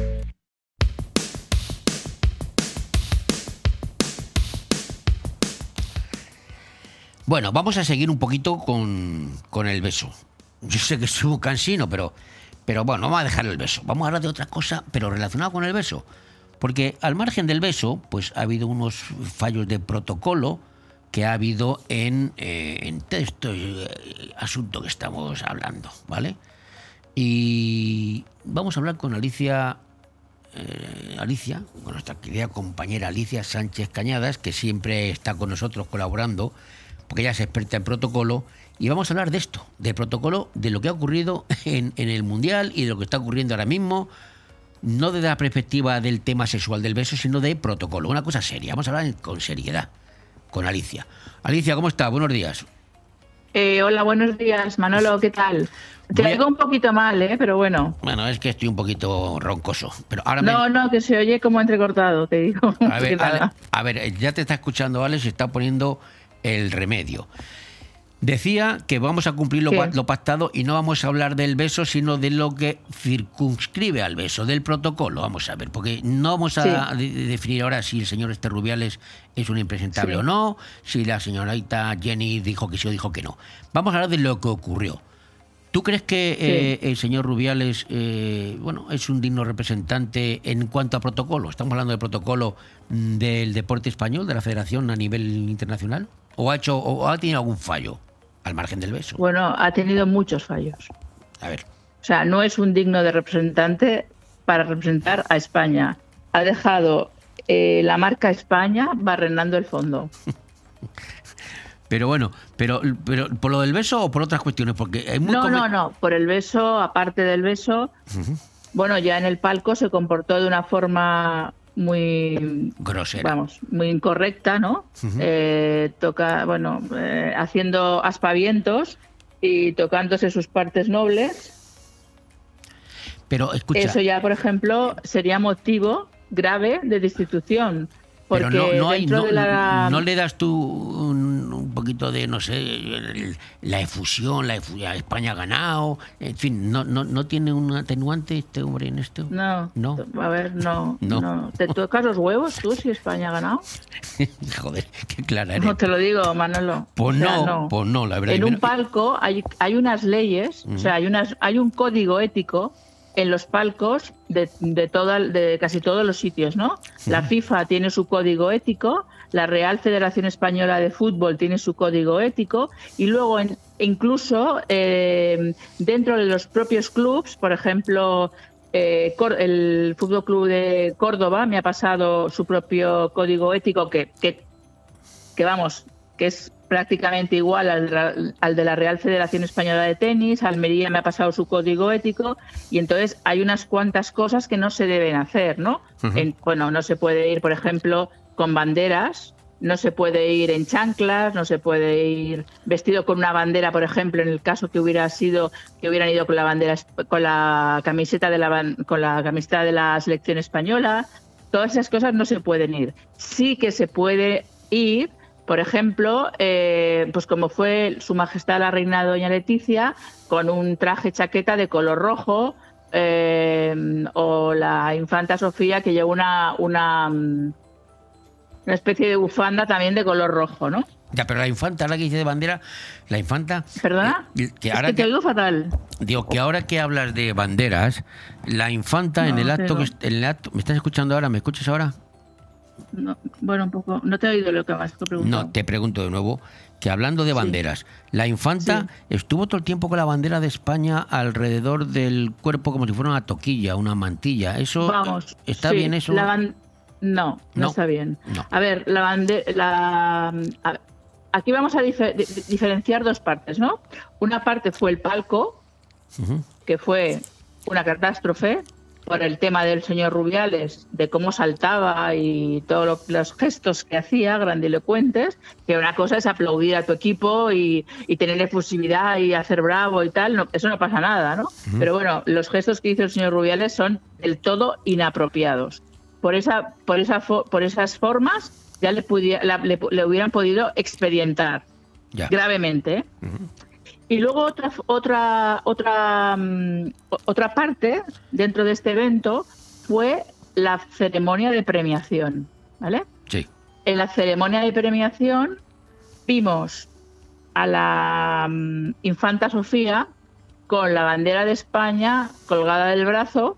Bueno, vamos a seguir un poquito con, con el beso. Yo sé que estuvo cansino, pero, pero bueno, vamos a dejar el beso. Vamos a hablar de otra cosa, pero relacionado con el beso. Porque al margen del beso, pues ha habido unos fallos de protocolo que ha habido en, eh, en todo este eh, asunto que estamos hablando, ¿vale? Y vamos a hablar con Alicia, eh, Alicia, con nuestra querida compañera Alicia Sánchez Cañadas, que siempre está con nosotros colaborando, porque ella es experta en protocolo, y vamos a hablar de esto, de protocolo, de lo que ha ocurrido en, en el Mundial y de lo que está ocurriendo ahora mismo, no desde la perspectiva del tema sexual del beso, sino de protocolo, una cosa seria. Vamos a hablar con seriedad con Alicia. Alicia, ¿cómo está? Buenos días. Eh, hola, buenos días, Manolo, ¿qué tal? Te oigo un poquito mal, ¿eh? Pero bueno. Bueno, es que estoy un poquito roncoso, pero ahora me... No, no, que se oye como entrecortado, te digo. A ver. Ale- a ver, ya te está escuchando Alex, está poniendo el remedio. Decía que vamos a cumplir lo, lo pactado y no vamos a hablar del beso, sino de lo que circunscribe al beso, del protocolo. Vamos a ver, porque no vamos a de- de definir ahora si el señor Este Rubiales es un impresentable Sí. o no, si la señorita Jenny dijo que sí o dijo que no. Vamos a hablar de lo que ocurrió. ¿Tú crees que eh, el señor Rubiales eh, bueno, es un digno representante en cuanto a protocolo? ¿Estamos hablando del protocolo mm, del deporte español, de la federación a nivel internacional? ¿O ha, hecho, o ha tenido algún fallo al margen del beso? Bueno, ha tenido muchos fallos. A ver, O sea, no es un digno de representante para representar a España. Ha dejado eh, la marca España barrenando el fondo. pero bueno, pero, pero ¿por lo del beso o por otras cuestiones? Porque hay muy No, no, no. Por el beso, aparte del beso, bueno, ya en el palco se comportó de una forma muy Grosera. vamos, muy incorrecta, ¿no? Eh, toca, bueno, eh, haciendo aspavientos y tocándose sus partes nobles. Pero escucha, Eso ya, por ejemplo, sería motivo grave de destitución. Porque pero no, no, hay, no, de la... no le das tú un, un poquito de, no sé, el- la efusión, la efu- a España ha ganado, en fin, no, no, no tiene un atenuante este hombre en esto. No, No. a ver, no, No. ¿Te tocas los huevos tú si España ha ganado? Joder, qué clara eres. No te lo digo, Manolo. Pues O sea, no, pues no, la verdad. En un palco hay, hay unas leyes, o sea, hay, unas, hay un código ético en los palcos de, de, toda, de casi todos los sitios, ¿no? La. FIFA tiene su código ético, la Real Federación Española de Fútbol tiene su código ético y luego en- incluso eh, dentro de los propios clubs, por ejemplo, eh, el Fútbol Club de Córdoba me ha pasado su propio código ético que, que que vamos, que es prácticamente igual al, de la- al de la Real Federación Española de Tenis, Almería me ha pasado su código ético y entonces hay unas cuantas cosas que no se deben hacer, ¿no? En- bueno, no se puede ir, por ejemplo, con banderas, no se puede ir en chanclas, no se puede ir vestido con una bandera, por ejemplo, en el caso que hubiera sido que hubieran ido con la bandera con la camiseta de la con la camiseta de la selección española, todas esas cosas no se pueden ir. Sí que se puede ir, por ejemplo, eh, pues como fue Su Majestad la Reina Doña Leticia, con un traje chaqueta de color rojo, eh, o la Infanta Sofía que lleva una, una, mm, una especie de bufanda también de color rojo, ¿no? Ya, pero la infanta, ahora que dice de bandera, la infanta. ¿Perdona? eh, que es ahora que te oigo fatal. digo que ahora que hablas de banderas, la infanta en el acto est- en el acto, ¿me estás escuchando ahora? ¿Me escuchas ahora? No, bueno, un poco. No te he oído lo que más te he preguntado. No, te pregunto de nuevo que hablando de banderas, la infanta estuvo todo el tiempo con la bandera de España alrededor del cuerpo como si fuera una toquilla, una mantilla. Eso Vamos. está sí, bien eso. la ban- no, no, No. está bien. No. A ver, la bande- la a- aquí vamos a dife- di- diferenciar dos partes, ¿no? Una parte fue el palco, que fue una catástrofe por el tema del señor Rubiales, de cómo saltaba y todos lo- los gestos que hacía, grandilocuentes, que una cosa es aplaudir a tu equipo y, y tener efusividad y hacer bravo y tal, no, eso no pasa nada, ¿no? Ujú. Pero bueno, los gestos que hizo el señor Rubiales son del todo inapropiados. Por, esa, por, esa por esas formas ya le, pudiera- la- le, le hubieran podido expedientar Ya. gravemente. ¿eh? Y luego otra otra otra mm, otra parte dentro de este evento fue la ceremonia de premiación, ¿vale? Sí. En la ceremonia de premiación vimos a la mm, infanta Sofía con la bandera de España colgada del brazo,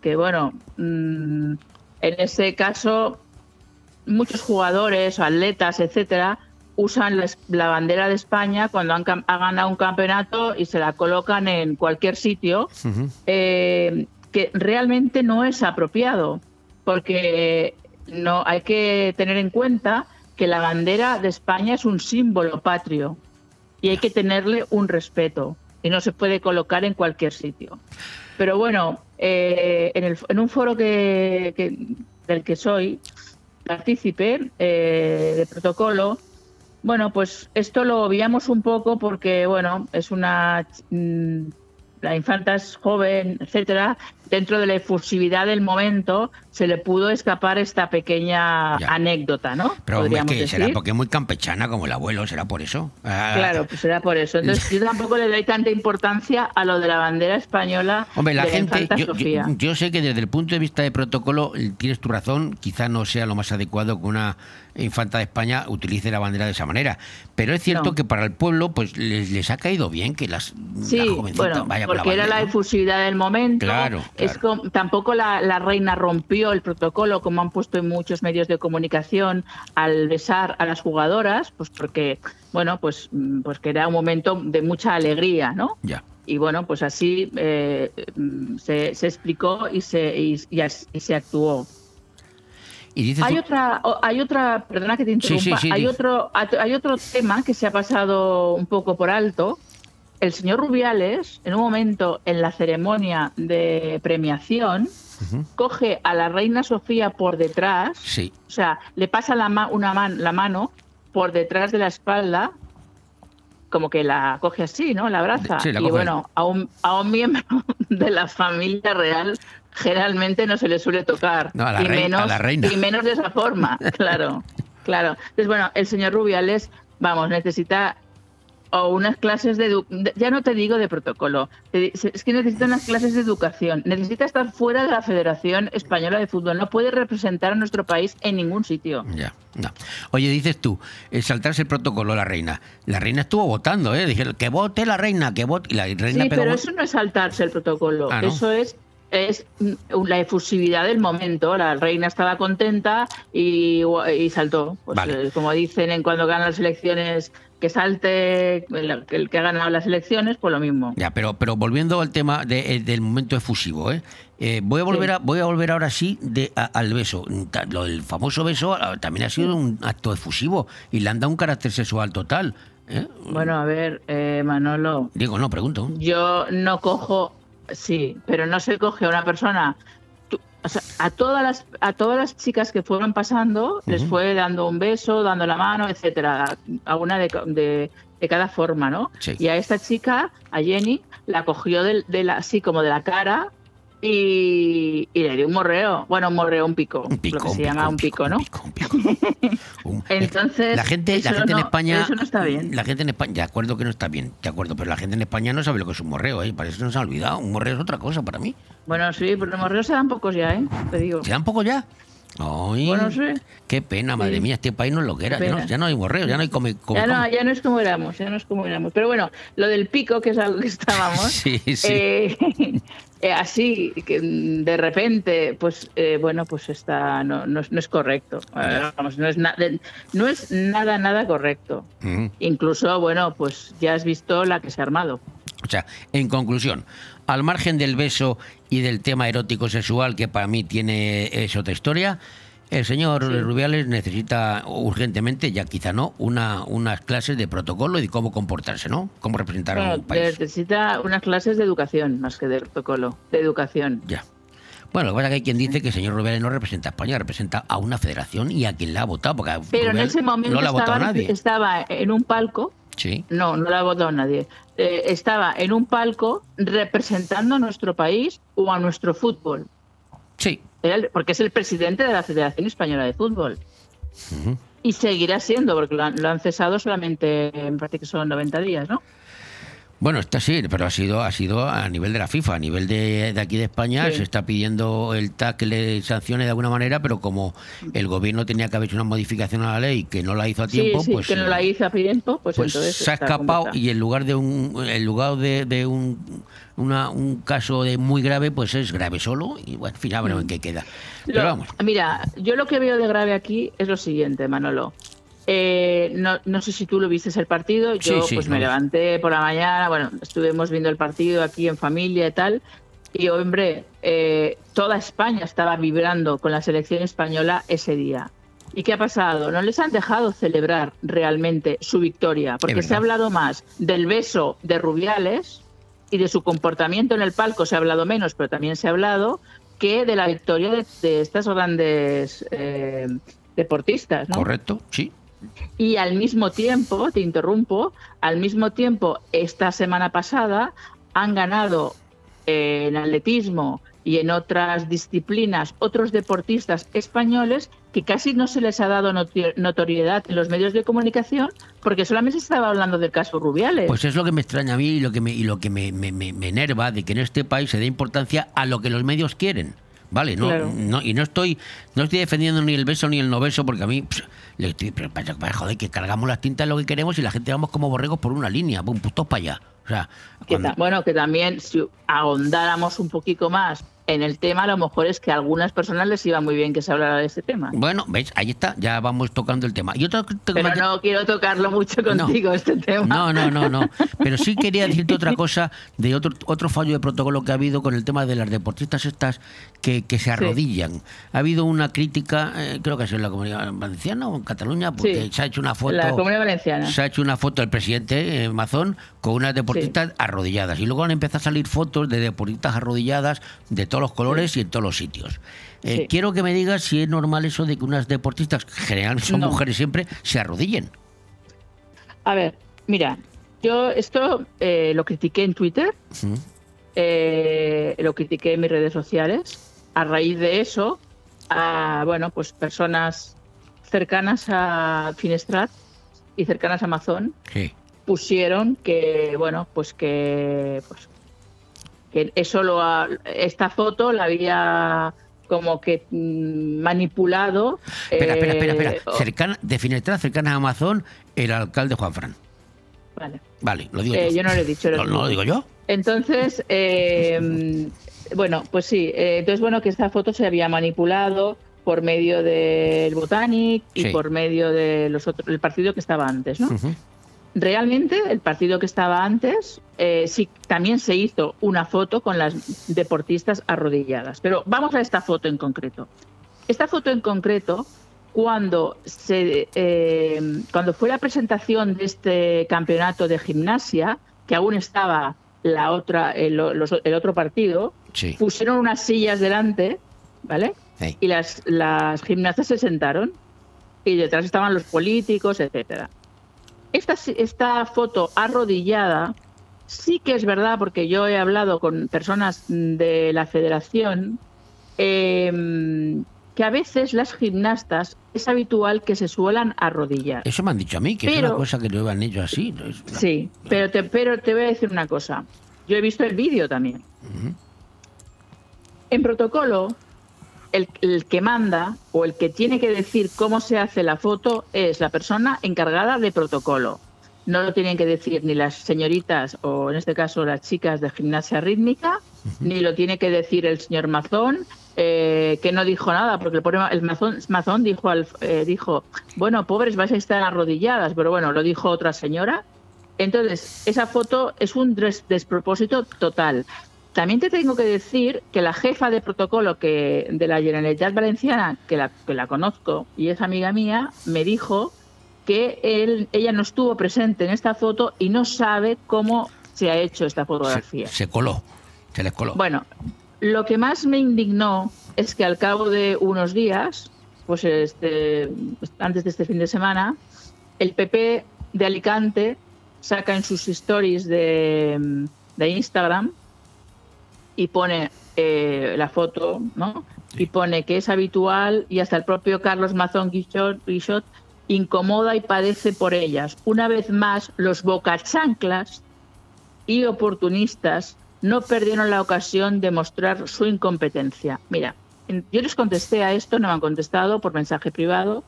que bueno, mm, en ese caso muchos jugadores, atletas, etcétera, usan la, la bandera de España cuando han, han ganado un campeonato y se la colocan en cualquier sitio, eh, que realmente no es apropiado, porque no hay que tener en cuenta que la bandera de España es un símbolo patrio y hay que tenerle un respeto y no se puede colocar en cualquier sitio. Pero bueno, eh, en, el- en un foro que, que- del que soy partícipe eh, de protocolo, bueno, pues esto lo obviamos un poco porque, bueno, es una. mm, La infanta es joven, etcétera, dentro de la efusividad del momento se le pudo escapar esta pequeña Ya. anécdota, ¿no? Pero es que será porque es muy campechana como el abuelo, será por eso. Ah, Claro, pues era por eso. Entonces yo tampoco le doy tanta importancia a lo de la bandera española Hombre, la de gente, yo, yo- Sofía. yo sé que desde el punto de vista de protocolo eh, tienes tu razón, quizás no sea lo más adecuado que una infanta de España utilice la bandera de esa manera, pero es cierto No. que para el pueblo pues les, les ha caído bien que las Sí, la bueno, vaya con la porque era la efusividad del momento. Claro, Es com- tampoco la, la reina rompió el protocolo, como han puesto en muchos medios de comunicación, al besar a las jugadoras, pues porque, bueno, pues, mm, pues que era un momento de mucha alegría, ¿no? Ya. Y bueno, pues así eh, mm, se, se explicó y se, y, y se actuó. Y dices Hay tú- otra, hay otra, perdona que te Sí, interrumpa, sí, sí, hay di. otro, hay otro tema que se ha pasado un poco por alto. El señor Rubiales, en un momento en la ceremonia de premiación, coge a la reina Sofía por detrás, Sí. o sea, le pasa la, ma- una man- la mano por detrás de la espalda, como que la coge así, ¿no? La abraza. Sí, la y bueno, a un, a un miembro de la familia real generalmente no se le suele tocar. No, y, menos, la reina. y menos de esa forma, claro. Claro. Entonces, bueno, el señor Rubiales, vamos, necesita o unas clases de, edu- ya no te digo de protocolo, es que necesita unas clases de educación, necesita estar fuera de la Federación Española de Fútbol, no puede representar a nuestro país en ningún sitio. Ya, no. Oye, dices tú, eh, saltarse el protocolo la reina. La reina estuvo votando, ¿eh? Dijeron que vote la reina, que vote. Y la reina Sí, pegó- pero eso no es saltarse el protocolo, Ah, ¿no? eso es es mm, la efusividad del momento. La reina estaba contenta y, y saltó. Pues, Vale. eh, como dicen en cuando ganan las elecciones, que salte el, el que ha ganado las elecciones, pues lo mismo. Ya, pero, pero volviendo al tema de- eh, del momento efusivo, ¿eh? Eh, voy a volver Sí. a, voy a volver ahora sí de, a- al beso. Del famoso beso ah, también ha sido un acto efusivo y le han dado un carácter sexual total. ¿eh? Bueno, a ver, eh, Manolo, Digo, no, pregunto. yo no cojo, sí, pero no se coge a una persona. O sea, a todas las a todas las chicas que fueron pasando les fue dando un beso, dando la mano, etcétera, a una de, de, de cada forma, ¿no? Sí. Y a esta chica, a Jenny, la cogió del- de, la, así como de la cara y, y le dio un morreo, bueno, un morreo, un pico, lo que pico, se un llama un pico, ¿no? Entonces, La gente, la gente en España. eso no está bien. La gente en España, de acuerdo que no está bien, de acuerdo, pero la gente en España no sabe lo que es un morreo, ¿eh? Para eso nos ha olvidado. Un morreo es otra cosa para mí. Bueno, sí, pero los morreos se dan pocos ya, ¿eh? Te digo. ¿Se dan poco ya? Ay. Qué pena, madre Sí. mía, este país no es lo que era. Ya no, pena. ya no hay morreo, ya no hay come, come- Ya no, come. ya no es como éramos, ya no es como éramos. Pero bueno, lo del pico, que es algo que estábamos, Sí, sí. eh, eh, así, que de repente, pues eh, bueno, pues está, no, no, es, no es correcto. Eh, vamos, no, es na- no es nada, nada correcto. Incluso, bueno, pues ya has visto la que se ha armado. O sea, en conclusión, al margen del beso y del tema erótico sexual, que para mí tiene es otra historia, el señor Rubiales necesita urgentemente, ya quizá no, una, unas clases de protocolo y de cómo comportarse, ¿no? Cómo representar a un país. necesita unas clases de educación, más que de protocolo, de educación. Ya. Bueno, lo que pasa es que hay quien dice que el señor Rubiales no representa a España, representa a una federación y a quien la ha votado, porque Pero en ese momento no la estaba, nadie. estaba en un palco Sí. No, no la ha votado nadie. Eh, estaba en un palco representando a nuestro país o a nuestro fútbol. Sí. Porque es el presidente de la Federación Española de Fútbol. Y seguirá siendo, porque lo han, lo han cesado solamente, me parece que son 90 días, ¿no? Bueno, está sí, pero ha sido, ha sido a nivel de la FIFA, a nivel de, de aquí de España, Sí. se está pidiendo el TAC que le sancione de alguna manera, pero como el gobierno tenía que haber hecho una modificación a la ley que no la hizo a tiempo, sí, sí, pues, que no la hizo a tiempo, pues, pues entonces... se ha escapado y en lugar de un en lugar de, de un una- un caso de muy grave, pues es grave solo y bueno, veremos en qué queda. Pero Lo- vamos, Mira, yo lo que veo de grave aquí es lo siguiente, Manolo. Eh, no, no sé si tú lo viste el partido. Yo Sí, sí, pues me levanté por la mañana, bueno, estuvimos viendo el partido aquí en familia y tal. Y hombre, eh, toda España estaba vibrando con la selección española ese día. ¿Y qué ha pasado? No les han dejado celebrar realmente su victoria, porque se ha hablado más del beso de Rubiales y de su comportamiento en el palco se ha hablado menos, pero también se ha hablado que de la victoria de, de estas grandes eh, deportistas, ¿no? correcto, sí. Y al mismo tiempo, te interrumpo, al mismo tiempo, esta semana pasada han ganado eh, en atletismo y en otras disciplinas otros deportistas españoles que casi no se les ha dado notoriedad en los medios de comunicación porque solamente se estaba hablando del caso Rubiales. Pues es lo que me extraña a mí y lo que me, y lo que me, me- me- me enerva de que en este país se dé importancia a lo que los medios quieren. Vale, no, Claro. no, y no estoy, no estoy defendiendo ni el beso ni el no beso, porque a mí, pss, le estoy, pero, joder, que cargamos las tintas lo que queremos y la gente vamos como borregos por una línea, pum, pues todos para allá. O sea, cuando- bueno, que también si ahondáramos un poquito más en el tema, a lo mejor es que a algunas personas les iba muy bien que se hablara de este tema. bueno, veis, ahí está, ya vamos tocando el tema. Pero no quiero tocarlo mucho contigo, este tema. No, no, no, no. Pero sí quería decirte otra cosa de otro otro fallo de protocolo que ha habido con el tema de las deportistas estas que, que se arrodillan. Ha habido una crítica, eh, creo que es en la comunidad valenciana o en Cataluña, porque Sí. se ha hecho una foto. La Comunidad Valenciana. Se ha hecho una foto del presidente eh, Mazón con unas deportistas arrodilladas. Y luego han empezado a salir fotos de deportistas arrodilladas de todos los colores y en todos los sitios. Eh, Sí. Quiero que me digas si es normal eso de que unas deportistas, que generalmente son No. mujeres siempre, se arrodillen. A ver, mira, yo esto eh, lo critiqué en Twitter, eh, lo critiqué en mis redes sociales. A raíz de eso, a, bueno, pues personas cercanas a Finestrat y cercanas a Amazon Sí. Pusieron que, bueno, pues que, pues, que eso lo ha- esta foto la había como que mm, manipulado. Espera, espera, espera, eh, espera. Cercana, de Finestrat, cercana a Amazon, el alcalde Juan Fran. Vale. Vale, lo digo Eh, yo. yo no lo he dicho, No, lo digo yo. Entonces, eh, bueno, pues sí. entonces, bueno, que esta foto se había manipulado por medio del Botanic y Sí. por medio de los otros, el partido que estaba antes, ¿no? Ujú. Realmente, el partido que estaba antes, eh, sí, también se hizo una foto con las deportistas arrodilladas. Pero vamos a esta foto en concreto. Esta foto en concreto, cuando, se, eh, cuando fue la presentación de este campeonato de gimnasia, que aún estaba la otra, el, los- el otro partido, Sí. pusieron unas sillas delante, ¿vale? Sí. Y las, las gimnastas se sentaron y detrás estaban los políticos, etcétera. Esta, esta foto arrodillada sí que es verdad, porque yo he hablado con personas de la federación, eh, que a veces las gimnastas es habitual que se suelan arrodillar. Eso me han dicho a mí, que es una cosa que lo han hecho así. ¿no? Es- Sí, pero te, pero te voy a decir una cosa. Yo he visto el vídeo también. En protocolo, el, el que manda o el que tiene que decir cómo se hace la foto es la persona encargada de protocolo. No lo tienen que decir ni las señoritas o en este caso las chicas de gimnasia rítmica, ni lo tiene que decir el señor Mazón, eh, que no dijo nada, porque el, el Mazón, Mazón dijo, al- eh, dijo, bueno, pobres, vais a estar arrodilladas, pero bueno, lo dijo otra señora. Entonces, esa foto es un des- despropósito total. También te tengo que decir que la jefa de protocolo que de la Generalitat Valenciana, que la, que la conozco y es amiga mía, me dijo que él, ella no estuvo presente en esta foto y no sabe cómo se ha hecho esta fotografía. Se coló, se les coló. Bueno, lo que más me indignó es que al cabo de unos días, pues este, antes de este fin de semana, el PP de Alicante saca en sus stories de, de Instagram y pone eh, la foto, ¿no? Y pone que es habitual y hasta el propio Carlos Mazón Guichot, Guichot incomoda y padece por ellas. Una vez más, los bocachanclas y oportunistas no perdieron la ocasión de mostrar su incompetencia. Mira, yo les contesté a esto, no me han contestado por mensaje privado.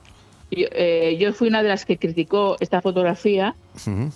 Yo, eh, yo fui una de las que criticó esta fotografía.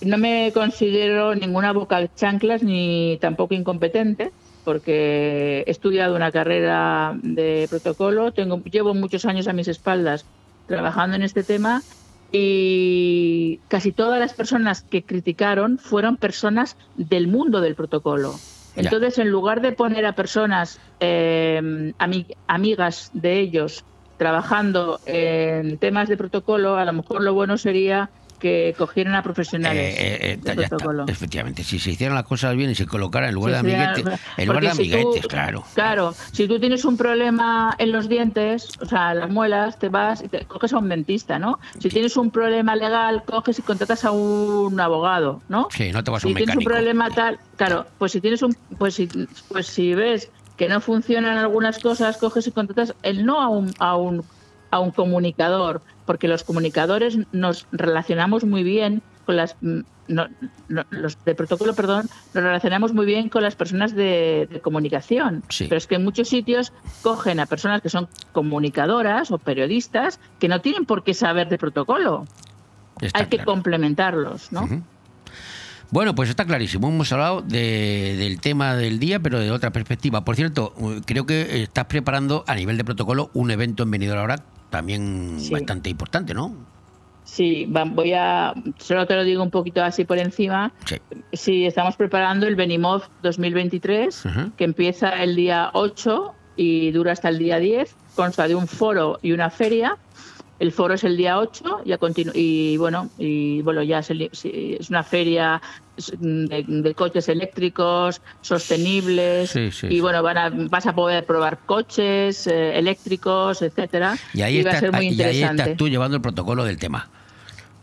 No me considero ninguna boca chanclas ni tampoco incompetente, porque he estudiado una carrera de protocolo, tengo, llevo muchos años a mis espaldas trabajando en este tema y casi todas las personas que criticaron fueron personas del mundo del protocolo. Ya. Entonces, en lugar de poner a personas eh, ami- amigas de ellos trabajando en temas de protocolo, a lo mejor lo bueno sería que cogieran a profesionales Eh, eh, de ya está, protocolo. efectivamente, si se hicieran las cosas bien y se colocaran en lugar de Sí, sí, amiguetes, claro. en lugar de si tú- amiguetes, claro. Claro, si tú tienes un problema en los dientes, o sea, las muelas, te vas y te coges a un dentista, ¿no? Si tienes un problema legal, coges y contratas a un abogado, ¿no? Sí, no te vas a si un tienes un problema tal, claro, pues si tienes un, pues si, pues si ves que no funcionan algunas cosas, coges y contratas el no a un, a un, a un comunicador, porque los comunicadores nos relacionamos muy bien con las mm, no- no, los de protocolo, perdón, nos relacionamos muy bien con las personas de, de comunicación. Pero es que en muchos sitios cogen a personas que son comunicadoras o periodistas que no tienen por qué saber de protocolo. Está Hay que complementarlos, ¿no? Bueno, pues está clarísimo. Hemos hablado de- del tema del día, pero de otra perspectiva. Por cierto, creo que estás preparando a nivel de protocolo un evento en Benidorm ahora también Sí. bastante importante, ¿no? Sí, voy a. Solo te lo digo un poquito así por encima. Sí. estamos preparando el Benimov 2023, Ujú. que empieza el día 8 y dura hasta el día 10. Consta de un foro y una feria. El foro es el día 8 y, a y bueno, y bueno, ya es, el- es una feria de, de coches eléctricos sostenibles Sí, sí, y bueno, van a, vas a poder probar coches eh, eléctricos, etcétera. Y ahí, va a estás, ser muy y ahí interesante. estás tú llevando el protocolo del tema.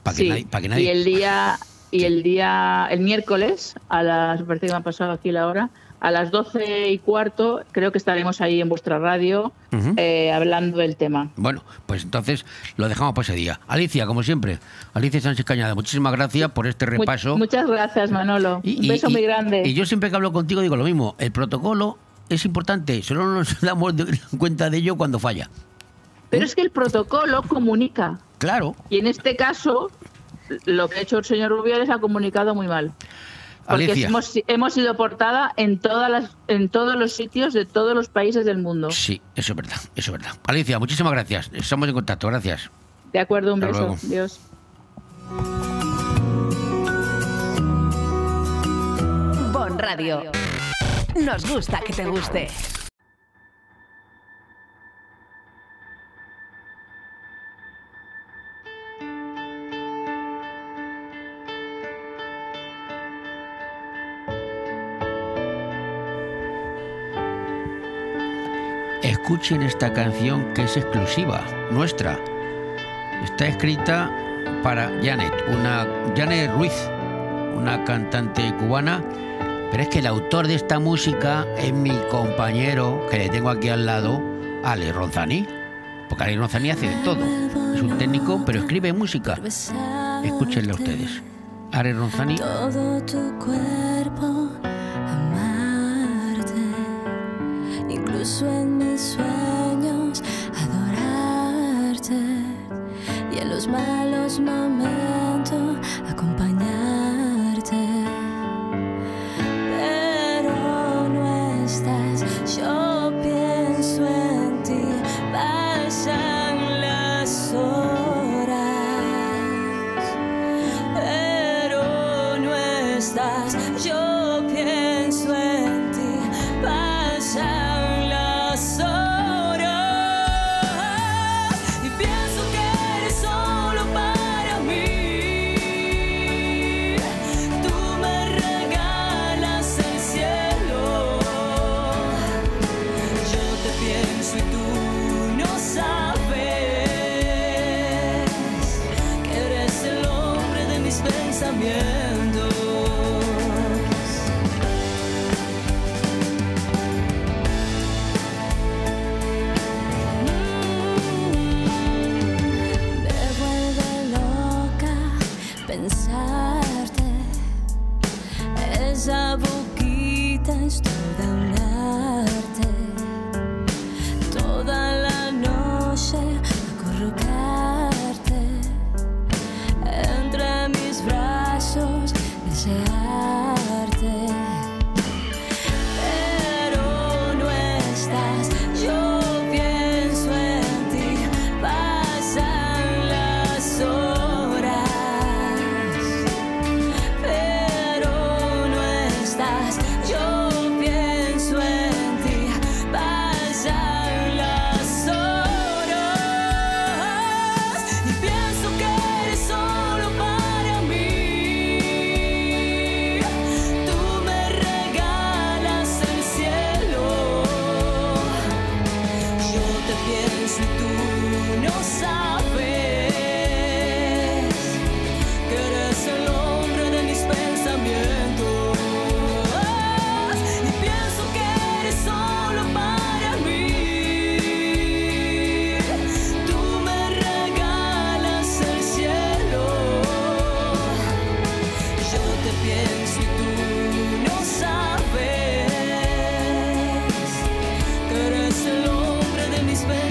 Para que, Sí, nadie, para que nadie- Y el día, y el día, el miércoles, a las, parece que me han pasado aquí la hora, a las 12 y cuarto, creo que estaremos ahí en vuestra radio eh, hablando del tema. Bueno, pues entonces lo dejamos para ese día. Alicia, como siempre, Alicia Sánchez Cañada, muchísimas gracias por este repaso. muchas gracias, Manolo. Un Y- beso y- muy grande. Y yo siempre que hablo contigo digo lo mismo, el protocolo es importante, solo nos damos cuenta de ello cuando falla. Pero es que el protocolo comunica. Claro. Y en este caso, lo que ha hecho el señor Rubiales ha comunicado muy mal. Porque Alicia. hemos, hemos sido portada en todas las, en todos los sitios de todos los países del mundo. Sí, eso es verdad, eso es verdad. Alicia, muchísimas gracias. Estamos en contacto, gracias. De acuerdo, un Hasta beso. luego. Dios. Bon Radio. Nos gusta que te guste. Escuchen esta canción que es exclusiva, nuestra. Está escrita para Janet, una Janet Ruiz, una cantante cubana, pero es que el autor de esta música es mi compañero que le tengo aquí al lado, Ale Ronzani. Porque Ale Ronzani hace de todo. Es un técnico, pero escribe música. Escúchenla ustedes. Ale Ronzani todo tu cuerpo, en mis sueños, adorarte y en los malos momentos,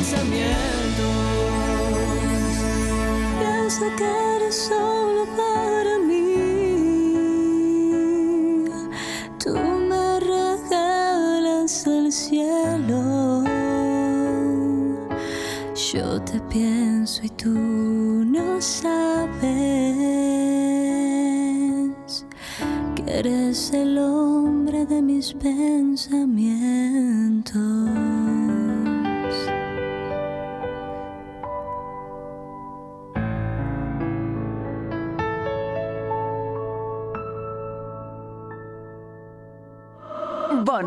pensamientos. Piensa que eres solo para mí. Tú me regalas el cielo. Yo te pienso y tú no sabes que eres el hombre de mis pensamientos.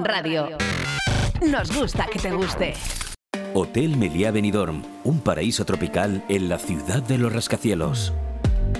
Radio. Nos gusta que te guste. Hotel Meliá Benidorm, un paraíso tropical en la ciudad de los rascacielos.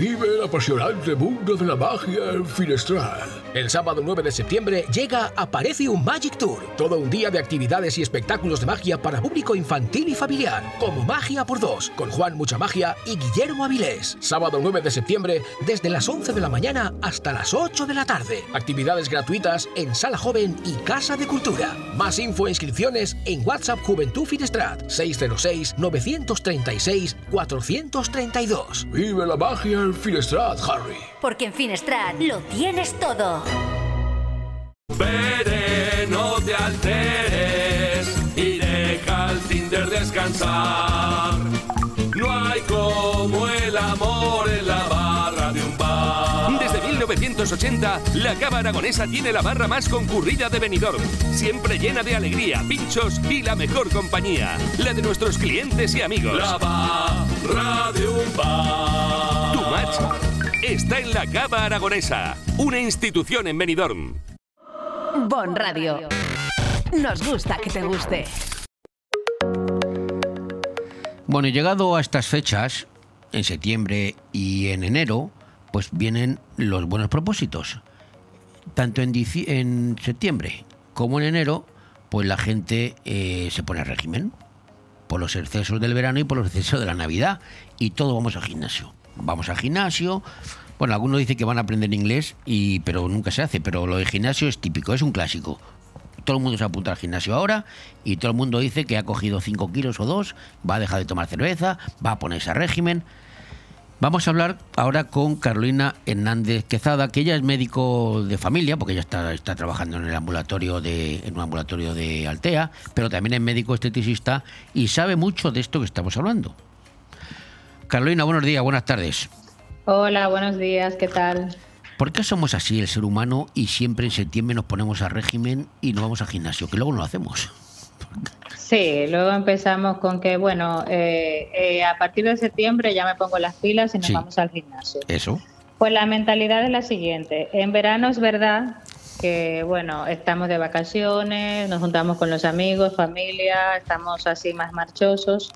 Vive el apasionante mundo de la magia en Finestral. El sábado 9 de septiembre llega Aparecium Magic Tour. Todo un día de actividades y espectáculos de magia para público infantil y familiar. Como Magia por Dos, con Juan Mucha Magia y Guillermo Avilés. Sábado 9 de septiembre, desde las 11 de la mañana hasta las 8 de la tarde. Actividades gratuitas en Sala Joven y Casa de Cultura. Más info e inscripciones en WhatsApp Juventud Finestrat 606-936-432. Vive la magia en Finestrat, Harry. Porque en Finestrat lo tienes todo. Vere, no te alteres y deja el Tinder descansar. 1980, la Cava Aragonesa tiene la barra más concurrida de Benidorm, siempre llena de alegría, pinchos y la mejor compañía, la de nuestros clientes y amigos. La barra de un bar. Tu match está en la Cava Aragonesa, una institución en Benidorm. Bon Radio. Nos gusta que te guste. Bueno, y llegado a estas fechas, en septiembre y en enero, pues vienen los buenos propósitos. Tanto en, septiembre como en enero, pues la gente eh, se pone a régimen por los excesos del verano y por los excesos de la Navidad. Y todo vamos al gimnasio. Vamos al gimnasio. Bueno, algunos dicen que van a aprender inglés, y, pero nunca se hace. Pero lo del gimnasio es típico, es un clásico. Todo el mundo se apunta al gimnasio ahora y todo el mundo dice que ha cogido 5 kilos o 2, va a dejar de tomar cerveza, va a ponerse a régimen. Vamos a hablar ahora con Carolina Hernández Quezada, que ella es médico de familia, porque ella está, está trabajando en el ambulatorio de, en un ambulatorio de Altea, pero también es médico esteticista y sabe mucho de esto que estamos hablando. Carolina, buenos días, buenas tardes. Hola, buenos días, ¿qué tal? ¿Por qué somos así el ser humano y siempre en septiembre nos ponemos a régimen y no vamos al gimnasio? Que luego no lo hacemos. Sí, luego empezamos con que, bueno, eh, eh, a partir de septiembre ya me pongo las pilas y nos Sí. vamos al gimnasio. Eso. Pues la mentalidad es la siguiente. En verano es verdad que, bueno, estamos de vacaciones, nos juntamos con los amigos, familia, estamos así más marchosos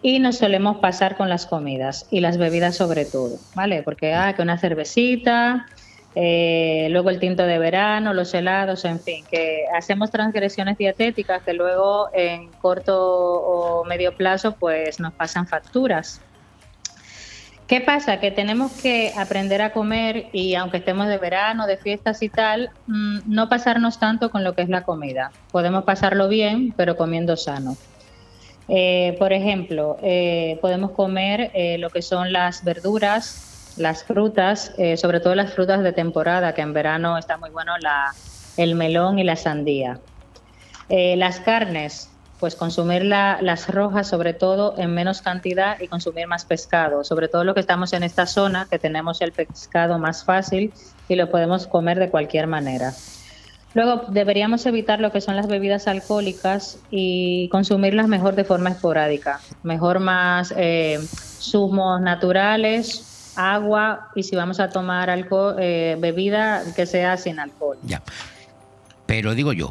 y nos solemos pasar con las comidas y las bebidas sobre todo, ¿vale? Porque, ah, que una cervecita, eh, luego el tinto de verano, los helados, en fin, que hacemos transgresiones dietéticas que luego en corto o medio plazo pues nos pasan facturas. ¿Qué pasa? Que tenemos que aprender a comer y aunque estemos de verano, de fiestas y tal, mm, no pasarnos tanto con lo que es la comida. Podemos pasarlo bien, pero comiendo sano. Eh, por ejemplo, eh, podemos comer lo que son las verduras, las frutas, eh, sobre todo las frutas de temporada, que en verano está muy bueno la, el melón y la sandía. Eh, las carnes, pues consumir la- las rojas sobre todo en menos cantidad y consumir más pescado, sobre todo lo que estamos en esta zona, que tenemos el pescado más fácil y lo podemos comer de cualquier manera. Luego deberíamos evitar lo que son las bebidas alcohólicas y consumirlas mejor de forma esporádica, mejor más eh, zumos naturales, agua y si vamos a tomar alcohol, eh, bebida que sea sin alcohol. Ya. Pero digo yo,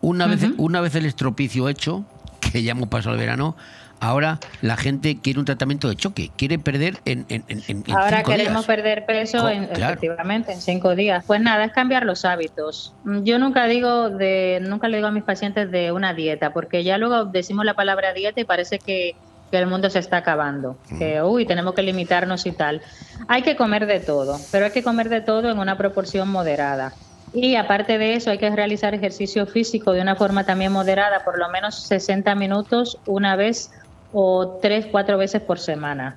una, vez, una vez el estropicio hecho, que ya hemos pasado el verano, ahora la gente quiere un tratamiento de choque, quiere perder en, en, en- en- en Ahora cinco queremos días. perder peso en- claro. efectivamente en cinco días. Pues nada, es cambiar los hábitos. Mm, Yo nunca digo de, nunca le digo a mis pacientes de una dieta, porque ya luego decimos la palabra dieta y parece que que el mundo se está acabando, que uy, tenemos que limitarnos y tal. Hay que comer de todo, pero hay que comer de todo en una proporción moderada. Y aparte de eso, hay que realizar ejercicio físico de una forma también moderada, por lo menos 60 minutos una vez o tres, cuatro veces por semana.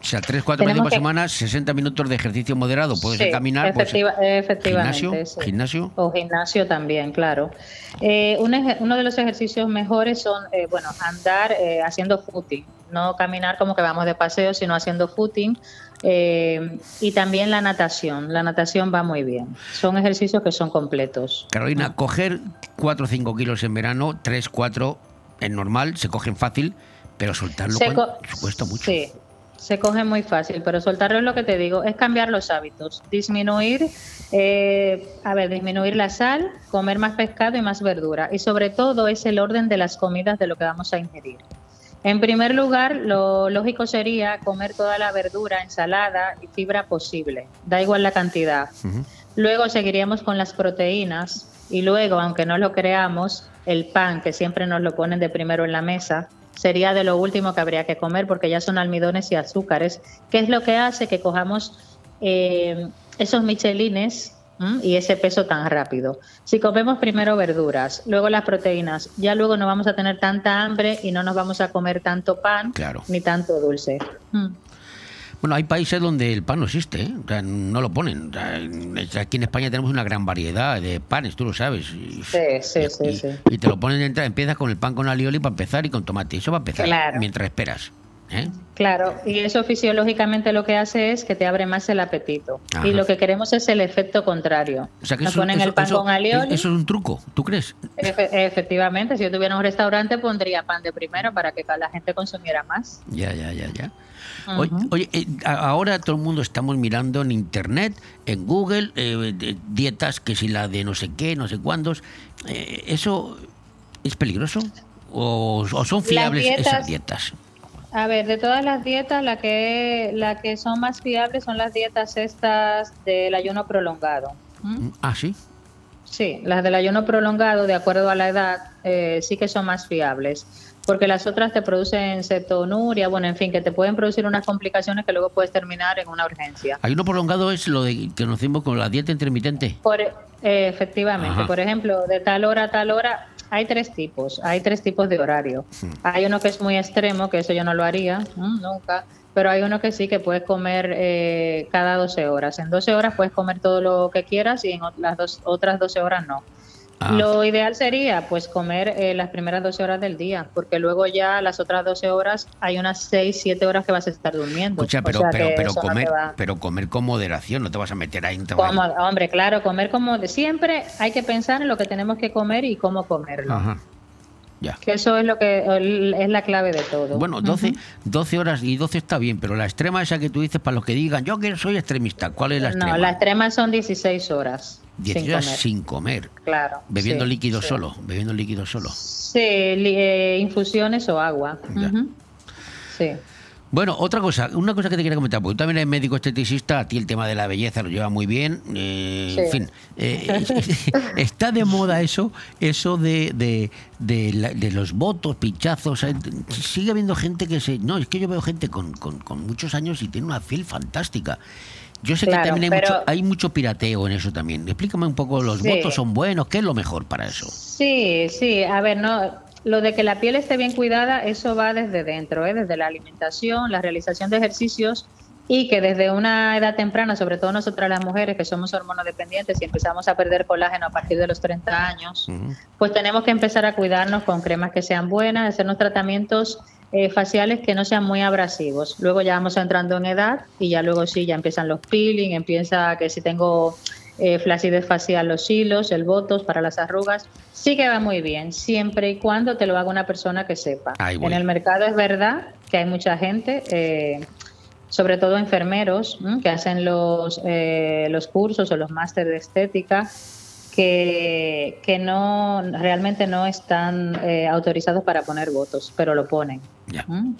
O sea, tres, cuatro veces por que- semana, 60 minutos de ejercicio moderado. Puede ser Sí, caminar, puede ser efectiva- efectivamente. gimnasio, sí. gimnasio. O gimnasio también, claro. Eh, un uno de los ejercicios mejores son, eh, bueno, andar eh, haciendo footing, no caminar como que vamos de paseo, sino haciendo footing. eh, y también la natación. La natación va muy bien. Son ejercicios que son completos. Carolina, coger 4 o 5 kilos en verano, 3, 4 es normal, se cogen fácil, pero soltarlo cuesta mucho. Sí, se coge muy fácil, pero soltarlo es lo que te digo, es cambiar los hábitos, disminuir, eh, a ver, disminuir la sal, comer más pescado y más verdura, y sobre todo es el orden de las comidas de lo que vamos a ingerir. En primer lugar, lo lógico sería comer toda la verdura, ensalada y fibra posible, da igual la cantidad. Luego seguiríamos con las proteínas y luego, aunque no lo creamos, el pan, que siempre nos lo ponen de primero en la mesa, sería de lo último que habría que comer porque ya son almidones y azúcares, que es lo que hace que cojamos eh, esos michelines ¿m? y ese peso tan rápido. Si comemos primero verduras, luego las proteínas, ya luego no vamos a tener tanta hambre y no nos vamos a comer tanto pan Claro. ni tanto dulce. Bueno, hay países donde el pan no existe, ¿eh? O sea, no lo ponen. O sea, en- aquí en España tenemos una gran variedad de panes, tú lo sabes. Y, Sí, sí, sí, sí. y te lo ponen entrada, empiezas con el pan con alioli para empezar y con tomate. Eso va a empezar Claro. mientras esperas. ¿eh? Claro, y eso fisiológicamente lo que hace es que te abre más el apetito. Ajá. Y lo que queremos es el efecto contrario. O sea, que Nos eso, ponen eso- el pan eso- con alioli. eso es un truco, ¿tú crees? Efe- efectivamente, si yo tuviera un restaurante pondría pan de primero para que la gente consumiera más. Ya, ya, ya, ya. Oye, eh, ahora todo el mundo estamos mirando en internet, en Google, eh, de- dietas, que si la de no sé qué, no sé cuántos. Eh, ¿Eso es peligroso? ¿O, o son fiables esas dietas-? A ver, de todas las dietas, la que, la que son más fiables son las dietas estas del ayuno prolongado. ¿Mm? Ah, sí. Sí, las del ayuno prolongado, de acuerdo a la edad, eh, sí que son más fiables, porque las otras te producen cetonuria, bueno, en fin, que te pueden producir unas complicaciones que luego puedes terminar en una urgencia. Ayuno prolongado es lo de, que conocemos como la dieta intermitente. Por, eh, efectivamente, Ajá. por ejemplo, de tal hora a tal hora hay tres tipos, hay tres tipos de horario. Hay uno que es muy extremo, que eso yo no lo haría, nunca, pero hay uno que sí que puedes comer eh, cada 12 horas. En 12 horas puedes comer todo lo que quieras y en las dos, otras 12 horas no. Ah. Lo ideal sería pues comer eh, las primeras 12 horas del día, porque luego ya las otras 12 horas hay unas 6, 7 horas que vas a estar durmiendo. Escucha, O pero, sea pero, pero no comer, pero comer con moderación, no te vas a meter ahí como, hombre, claro, comer como de siempre hay que pensar en lo que tenemos que comer y cómo comerlo. Ajá. Ya. Que eso es lo que es la clave de todo. Bueno, 12, Ujú. 12 horas y 12 está bien, pero la extrema esa que tú dices para los que digan, yo que soy extremista, ¿cuál es la extrema? No, la extrema son 16 horas 16 sin horas comer. sin comer, Claro. bebiendo sí, líquido sí. solo, bebiendo líquido solo. Sí, eh, infusiones o agua. Sí. Bueno, otra cosa, una cosa que te quería comentar, porque tú también eres médico esteticista, a ti el tema de la belleza lo lleva muy bien, eh, Sí. en fin, eh, está de moda eso, eso de, de, de, la- de los votos, pinchazos, eh, sigue habiendo gente que se... No, es que yo veo gente con, con, con muchos años y tiene una piel fantástica. Yo sé Claro, que también hay, pero- mucho, hay mucho pirateo en eso también. Explícame un poco, ¿los Sí. votos son buenos? ¿Qué es lo mejor para eso? Sí, sí, a ver, no, lo de que la piel esté bien cuidada, eso va desde dentro, ¿eh? desde la alimentación, la realización de ejercicios y que desde una edad temprana, sobre todo nosotras las mujeres que somos hormonodependientes y empezamos a perder colágeno a partir de los 30 años, pues tenemos que empezar a cuidarnos con cremas que sean buenas, hacernos tratamientos eh, faciales que no sean muy abrasivos. Luego ya vamos entrando en edad y ya luego sí, ya empiezan los peeling, empieza que si tengo eh, flacidez facial, los hilos, el botox para las arrugas, sí que va muy bien, siempre y cuando te lo haga una persona que sepa. En el mercado es verdad que hay mucha gente, eh, sobre todo enfermeros, ¿m? que hacen los, eh, los cursos o los másteres de estética, que, que no realmente no están eh, autorizados para poner votos, pero lo ponen. ¿M?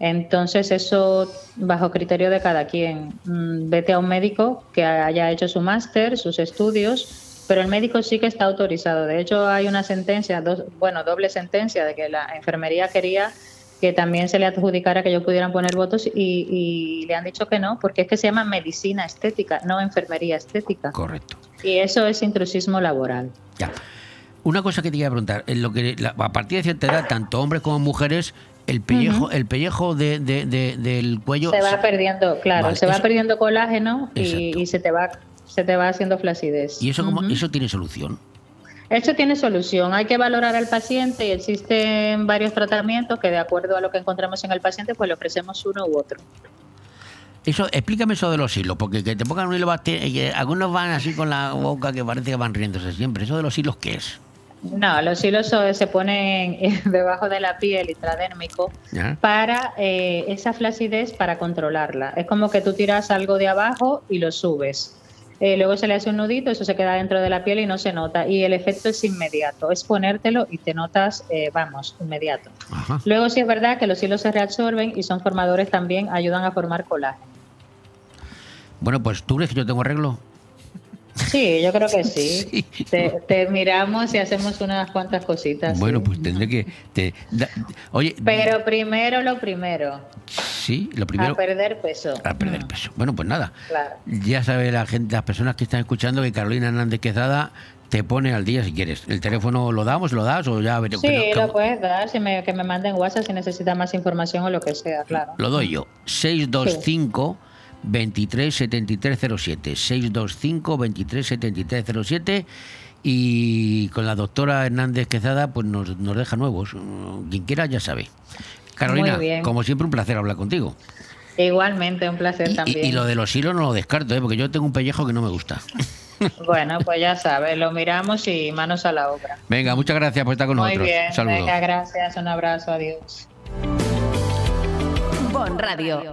Entonces eso bajo criterio de cada quien. Mm, Vete a un médico que haya hecho su máster, sus estudios, pero el médico sí que está autorizado. De hecho hay una sentencia, dos, bueno, doble sentencia de que la enfermería quería que también se le adjudicara que ellos pudieran poner votos y, y le han dicho que no, porque es que se llama medicina estética, no enfermería estética. Correcto. Y eso es intrusismo laboral. Ya. Una cosa que te iba a preguntar, en lo que la- a partir de cierta edad, tanto hombres como mujeres, el pellejo, el pellejo de, de- de- del cuello Se va perdiendo, claro, Vale, se va eso- perdiendo colágeno y, se te va se te va haciendo flacidez. y eso Ujú. eso tiene solución. Esto tiene solución. Hay que valorar al paciente y existen varios tratamientos que de acuerdo a lo que encontramos en el paciente, pues le ofrecemos uno u otro. Eso, explícame eso de los hilos, porque que te pongan un hilo que algunos van así con la boca que parece que van riéndose siempre. ¿Eso de los hilos qué es? No, los hilos se ponen eh, debajo de la piel intradérmico ¿Ya? para eh, esa flacidez para controlarla. Es como que tú tiras algo de abajo y lo subes. Eh, luego se le hace un nudito, eso se queda dentro de la piel y no se nota. Y el efecto es inmediato, es ponértelo y te notas, eh, vamos, inmediato. Luego sí es verdad que los hilos se reabsorben y son formadores también, ayudan a formar colágeno. Bueno, pues tú crees que yo tengo arreglo. Sí, yo creo que sí. Te, te miramos y hacemos unas cuantas cositas. Bueno, sí. pues tendré que. te- da- oye, Pero primero lo primero, sí, lo primero. a perder peso. A perder peso. Bueno, pues nada. Claro. Ya sabe la gente, las personas que están escuchando que Carolina Hernández Quezada te pone al día si quieres. El teléfono lo damos, lo das o ya Sí, que que- lo puedes dar, si me, que me manden WhatsApp si necesita más información o lo que sea, claro. Lo doy yo. 625 23 7307. 625 23 7307. Y con la doctora Hernández Quezada, pues nos, nos deja nuevos. Quien quiera ya sabe. Carolina, Muy como siempre, un placer hablar contigo. Igualmente, un placer Y, también. y lo de los hilos no lo descarto, ¿eh? porque yo tengo un pellejo que no me gusta. Bueno, pues ya sabes, lo miramos y manos a la obra. Venga, muchas gracias por estar con Muy nosotros. bien, Saludos. venga, gracias, un abrazo, adiós. Bon Radio.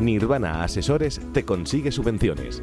Nirvana Asesores te consigue subvenciones.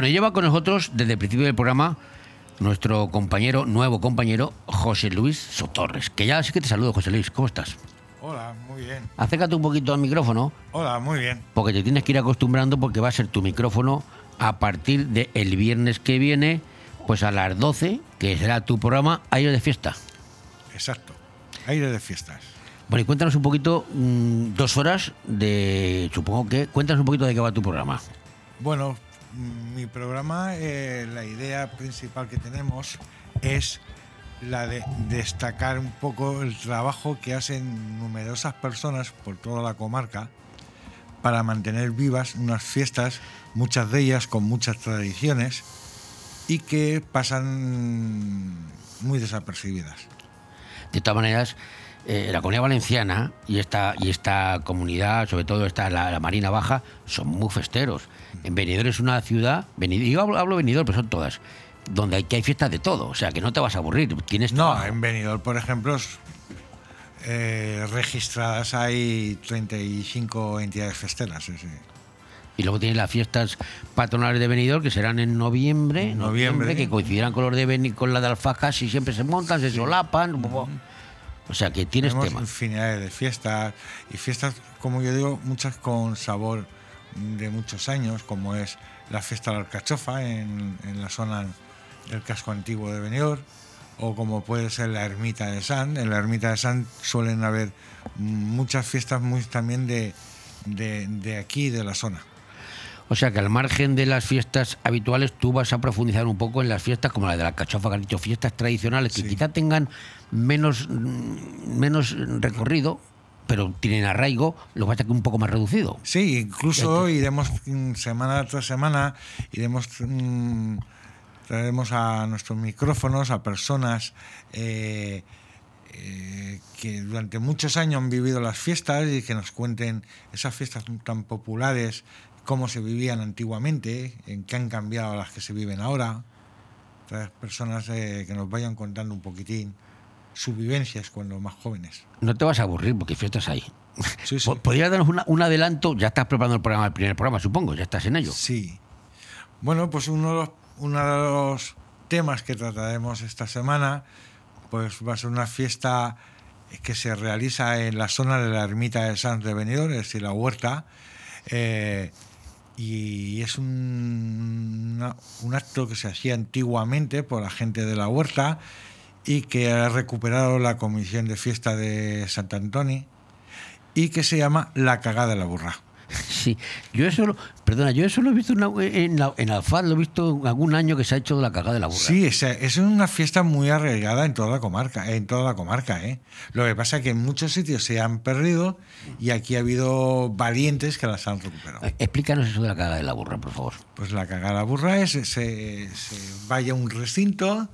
Bueno, lleva con nosotros desde el principio del programa nuestro compañero, nuevo compañero, José Luis Sotorres. Que ya sí que te saludo, José Luis. ¿Cómo estás? Hola, muy bien. Acércate un poquito al micrófono, Hola, muy bien. porque te tienes que ir acostumbrando porque va a ser tu micrófono a partir del viernes que viene, pues a las 12, que será tu programa Aire de Fiesta. Exacto. Aire de fiestas. Bueno, y cuéntanos un poquito, mm, dos horas de, supongo que, cuéntanos un poquito de qué va tu programa. Bueno, mi programa, eh, la idea principal que tenemos es la de destacar un poco el trabajo que hacen numerosas personas por toda la comarca para mantener vivas unas fiestas, muchas de ellas con muchas tradiciones y que pasan muy desapercibidas. De todas maneras, eh, la comunidad valenciana y esta, y esta comunidad, sobre todo esta, la, la Marina Baja, son muy festeros. En Benidorm es una ciudad, Benid- yo hablo, hablo Benidorm, pero son todas, donde hay, que hay fiestas de todo, o sea que no te vas a aburrir. Tienes No, trabajo. en Benidorm, por ejemplo, eh, registradas hay 35 entidades festeras. sí, sí. Y luego tienes las fiestas patronales de Benidorm, que serán en noviembre, Noviembre. noviembre, que coincidirán con, los de Beni- con la de Alfajas y siempre se montan, se solapan. O sea que tienes Tenemos tema. infinidad de fiestas y fiestas, como yo digo, muchas con sabor de muchos años, como es la fiesta de la alcachofa en, en la zona del casco antiguo de Benidorm, o como puede ser la ermita de San. En la ermita de San suelen haber muchas fiestas muy también de, de, de aquí, de la zona. O sea que al margen de las fiestas habituales, tú vas a profundizar un poco en las fiestas como la de la cachofa, que has dicho, fiestas tradicionales que quizá tengan menos, menos recorrido, pero tienen arraigo, lo vas a que un poco más reducido. Sí, incluso iremos mm, semana tras semana, iremos mm, traeremos a nuestros micrófonos a personas eh, eh, que durante muchos años han vivido las fiestas y que nos cuenten esas fiestas tan populares, cómo se vivían antiguamente, en qué han cambiado las que se viven ahora. Personas eh, que nos vayan contando un poquitín sus vivencias cuando más jóvenes. No te vas a aburrir porque fiestas hay. Po- ¿Podrías darnos una- un adelanto? Ya estás preparando el programa, el primer programa, supongo, ya estás en ello. Sí. Bueno, pues uno de los, uno de los temas que trataremos esta semana pues va a ser una fiesta que se realiza en la zona de la ermita de Sanz de Benidorm, es decir, la huerta. eh, y es un, una- un acto que se hacía antiguamente por la gente de la huerta y que ha recuperado la Comisión de Fiesta de Sant Antoni y que se llama La Cagada de la Burra. Sí, yo eso, lo- perdona, yo eso lo he visto en, la- en, la- en Alfaz, lo he visto en algún año que se ha hecho de la cagada de la burra. Sí, es, es una fiesta muy arraigada en toda la comarca, en toda la comarca, ¿eh? Lo que pasa es que en muchos sitios se han perdido y aquí ha habido valientes que las han recuperado. Eh, Explícanos eso de la cagada de la burra, por favor. Pues la cagada burra es se, se vaya a un recinto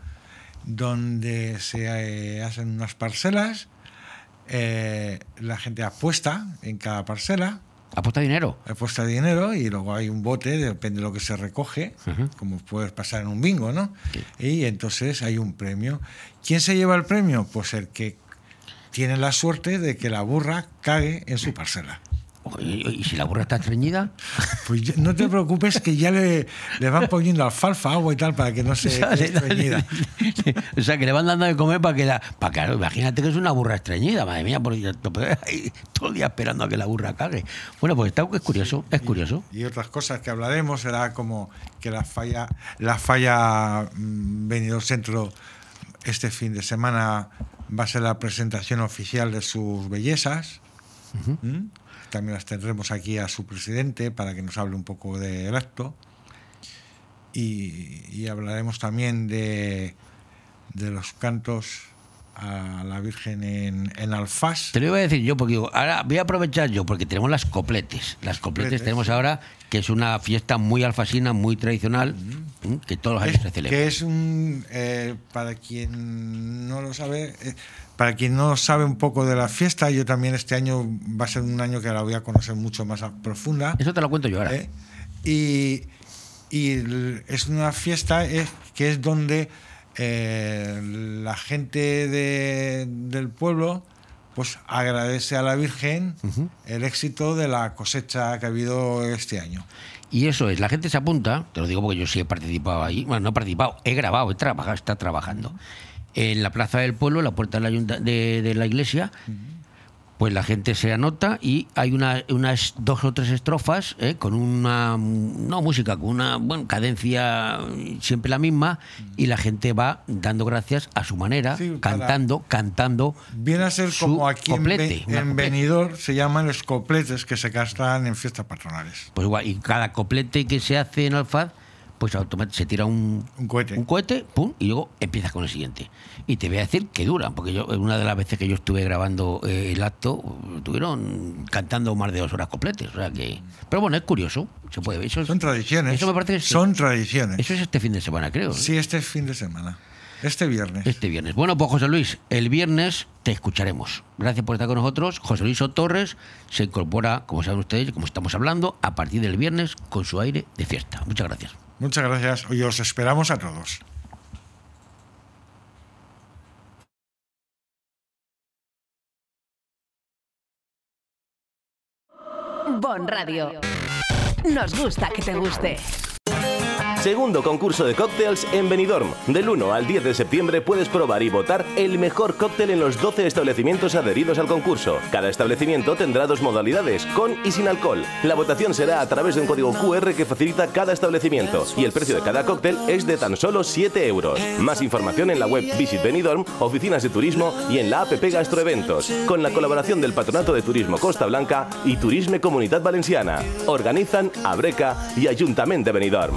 donde se eh, hacen unas parcelas, eh, la gente apuesta en cada parcela. ¿Apuesta dinero? Apuesta dinero y luego hay un bote, depende de lo que se recoge, como puedes pasar en un bingo, ¿no? Y entonces hay un premio. ¿Quién se lleva el premio? Pues el que tiene la suerte de que la burra cague en su parcela. ¿Y, si la burra está estreñida? Pues ya- no te preocupes que ya le, le van poniendo alfalfa, agua y tal para que no se quede estreñida. O sea, que le van dando de comer para que la... Para que, imagínate que es una burra estreñida, madre mía, porque ahí todo el día esperando a que la burra cague. Bueno, pues está, es curioso, es curioso. Y otras cosas que hablaremos será como que la falla, la falla mm, Benidorm Centro este fin de semana va a ser la presentación oficial de sus bellezas. ¿Mm? También las tendremos aquí a su presidente para que nos hable un poco del acto. Y, y hablaremos también de, de los cantos a la Virgen en, en Alfás. Te lo iba a decir yo, porque digo, ahora voy a aprovechar yo, porque tenemos las copletes. Las copletes Copletes, tenemos ahora, que es una fiesta muy alfasina, muy tradicional, que todos los años Es- se celebra. que es un eh, para quien no lo sabe eh, para quien no sabe un poco de la fiesta yo también este año va a ser un año que la voy a conocer mucho más a profunda Eso te lo cuento yo ahora. ¿eh? y, es una fiesta eh, que es donde eh, la gente de- del pueblo pues agradece a la Virgen el éxito de la cosecha que ha habido este año. Y eso es, la gente se apunta, te lo digo porque yo sí he participado ahí, bueno, no he participado, he grabado, he trabajado, está trabajando. En la plaza del pueblo, la puerta de la, ayunta- de, de la iglesia, pues la gente se anota y hay una, unas dos o tres estrofas ¿eh? con una no música, con una bueno, cadencia siempre la misma y la gente va dando gracias a su manera, Sí, cantando, cantando. Viene a ser como aquí en, coplete, en. Benidorm se llaman los copletes que se gastan en fiestas patronales. Pues igual, y cada coplete que se hace en Alfaz, pues automáticamente se tira un, un cohete. un cohete, pum, y luego empiezas con el siguiente. Y te voy a decir que duran, porque yo, una de las veces que yo estuve grabando eh, el acto, estuvieron cantando más de dos horas completas. O sea que. Pero bueno, es curioso. Se puede, eso es- Son tradiciones. Eso me parece que es- Son tradiciones. Eso es este fin de semana, creo. ¿eh? Sí, este fin de semana. Este viernes. Este viernes. Bueno, pues José Luis, el viernes te escucharemos. Gracias por estar con nosotros. José Luis O. Torres se incorpora, como saben ustedes, como estamos hablando, a partir del viernes con su aire de fiesta. Muchas gracias. Muchas gracias y os esperamos a todos. Bon Radio. Nos gusta que te guste. Segundo concurso de cócteles en Benidorm. Del 1 al 10 de septiembre puedes probar y votar el mejor cóctel en los 12 establecimientos adheridos al concurso. Cada establecimiento tendrá dos modalidades, con y sin alcohol. La votación será a través de un código QR que facilita cada establecimiento y el precio de cada cóctel es de tan solo 7 euros. Más información en la web Visit Benidorm, oficinas de turismo y en la app Gastroeventos, con la colaboración del Patronato de Turismo Costa Blanca y Turisme Comunitat Valenciana. Organizan Abreca y Ayuntamiento de Benidorm.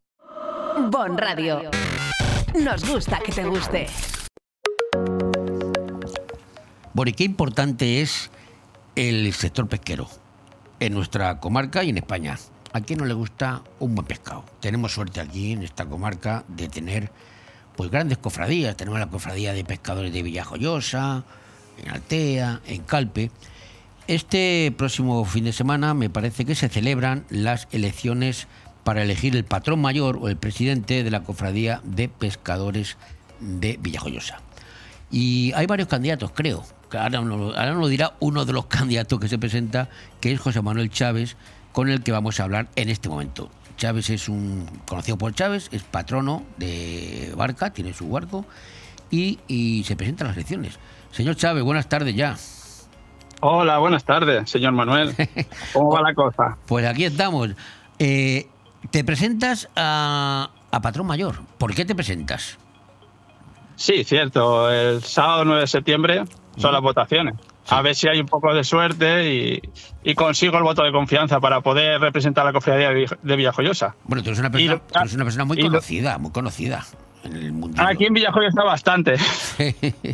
Bon Radio. Nos gusta que te guste. Y qué importante es el sector pesquero en nuestra comarca y en España. ¿A quién no le gusta un buen pescado? Tenemos suerte aquí en esta comarca de tener pues grandes cofradías. Tenemos la cofradía de pescadores de Villajoyosa, en Altea, en Calpe. Este próximo fin de semana me parece que se celebran las elecciones para elegir el patrón mayor o el presidente de la cofradía de pescadores de Villajoyosa. Y hay varios candidatos, creo. Ahora nos, lo- ahora nos dirá uno de los candidatos que se presenta, que es José Manuel Chávez, con el que vamos a hablar en este momento. Chávez es un conocido por Chávez, es patrono de barca, tiene su barco y, y se presenta a las elecciones. Señor Chávez, buenas tardes ya. Hola, buenas tardes, señor Manuel. ¿Cómo va la cosa? Pues aquí estamos. Eh, te presentas a, a patrón mayor. ¿Por qué te presentas? Sí, cierto. El sábado 9 de septiembre son las votaciones. A ver si hay un poco de suerte y, y consigo el voto de confianza para poder representar la cofradía de Vill- de Villajoyosa. Bueno, tú eres una persona, lo- eres una persona muy lo- conocida, muy conocida en el mundo. Aquí en Villajoyosa bastante.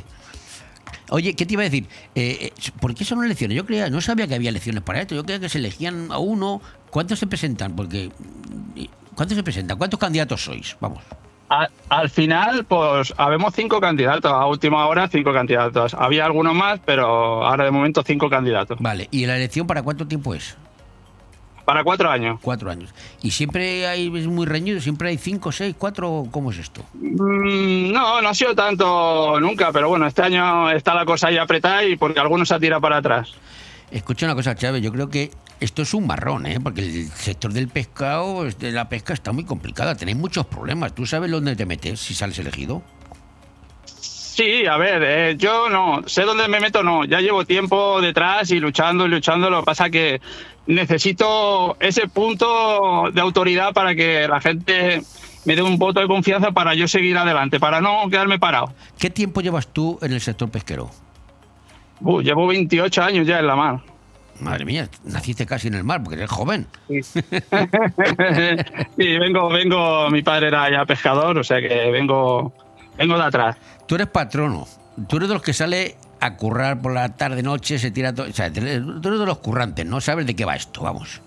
Oye, ¿qué te iba a decir? Eh, eh, ¿Por qué son elecciones? Yo creía, no sabía que había elecciones para esto. Yo creía que se elegían a uno. ¿Cuántos se presentan? Porque ¿cuántos se presentan? ¿Cuántos candidatos sois? Vamos. Al final, pues habemos cinco candidatos. A última hora, cinco candidatos. Había algunos más, pero ahora de momento cinco candidatos. Vale, ¿y la elección para cuánto tiempo es? Para cuatro años. Cuatro años. ¿Y siempre hay, es muy reñido? ¿Siempre hay cinco, seis, cuatro? ¿Cómo es esto? Mm, No, no ha sido tanto nunca, pero bueno, este año está la cosa ahí apretada y porque algunos se ha tirado para atrás. Escucha una cosa, Chávez, yo creo que esto es un marrón, ¿eh? porque el sector del pescado, de la pesca está muy complicada, tenéis muchos problemas. ¿Tú sabes dónde te metes si sales elegido? Sí, a ver, eh, yo no, sé dónde me meto, no, ya llevo tiempo detrás y luchando y luchando, lo que pasa que necesito ese punto de autoridad para que la gente me dé un voto de confianza para yo seguir adelante, para no quedarme parado. ¿Qué tiempo llevas tú en el sector pesquero? Uh, llevo 28 años ya en la mar. Madre mía, naciste casi en el mar porque eres joven. Sí, vengo, vengo, mi padre era ya pescador, o sea que vengo, vengo de atrás. Tú eres patrono, tú eres de los que sale a currar por la tarde, noche, se tira todo. O sea, tú eres de los currantes, no sabes de qué va esto, vamos.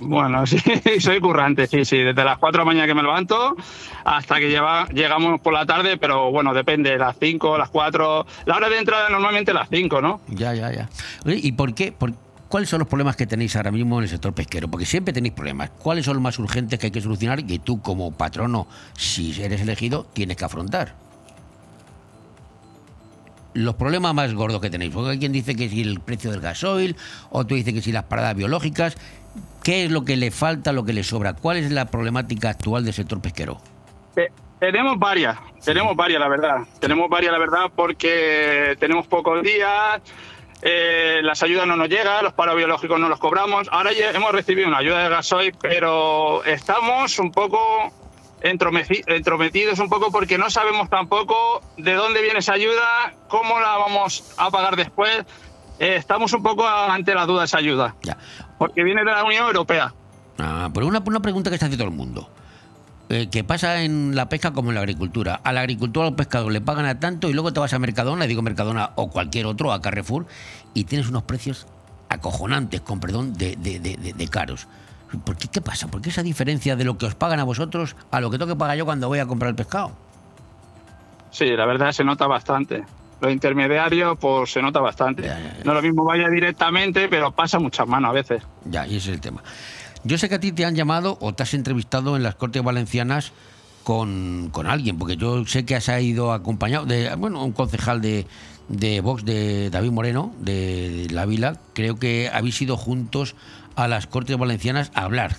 Bueno, sí, soy currante, sí, sí, desde las 4 de la mañana que me levanto hasta que lleva, llegamos por la tarde, pero bueno, depende, las 5, las 4, la hora de entrada normalmente las 5, ¿no? Ya, ya, ya. ¿Y por qué? ¿Cuáles son los problemas que tenéis ahora mismo en el sector pesquero? Porque siempre tenéis problemas. ¿Cuáles son los más urgentes que hay que solucionar y que tú como patrono, si eres elegido, tienes que afrontar? Los problemas más gordos que tenéis. Porque hay quien dice que si el precio del gasoil, otro dice que si las paradas biológicas. ¿Qué es lo que le falta, lo que le sobra? ¿Cuál es la problemática actual del sector pesquero? Te- tenemos varias, tenemos varias, la verdad. Tenemos varias, la verdad, porque tenemos pocos días, eh, las ayudas no nos llegan, los paros biológicos no los cobramos. Ahora ya hemos recibido una ayuda de gasoil, pero estamos un poco entrometidos un poco porque no sabemos tampoco de dónde viene esa ayuda, cómo la vamos a pagar después. Eh, estamos un poco ante la duda de esa ayuda. Porque viene de la Unión Europea. Ah, pero una, una pregunta que está haciendo todo el mundo. Eh, que pasa en la pesca como en la agricultura. A la agricultura, al pescador le pagan a tanto y luego te vas a Mercadona, digo Mercadona o cualquier otro, a Carrefour, y tienes unos precios acojonantes, con perdón, de, de- de- de- de caros. ¿Por qué, ¿Qué pasa? ¿Por qué esa diferencia de lo que os pagan a vosotros a lo que tengo que pagar yo cuando voy a comprar el pescado? Sí, la verdad se nota bastante. Los intermediarios, pues se nota bastante. No es lo mismo vaya directamente, pero pasa muchas manos a veces. Ya, y ese es el tema. Yo sé que a ti te han llamado o te has entrevistado en las Cortes Valencianas con, con alguien, porque yo sé que has ido acompañado de, bueno, un concejal de, de Vox, de David Moreno, de, de La Vila. Creo que habéis ido juntos a las Cortes Valencianas a hablar.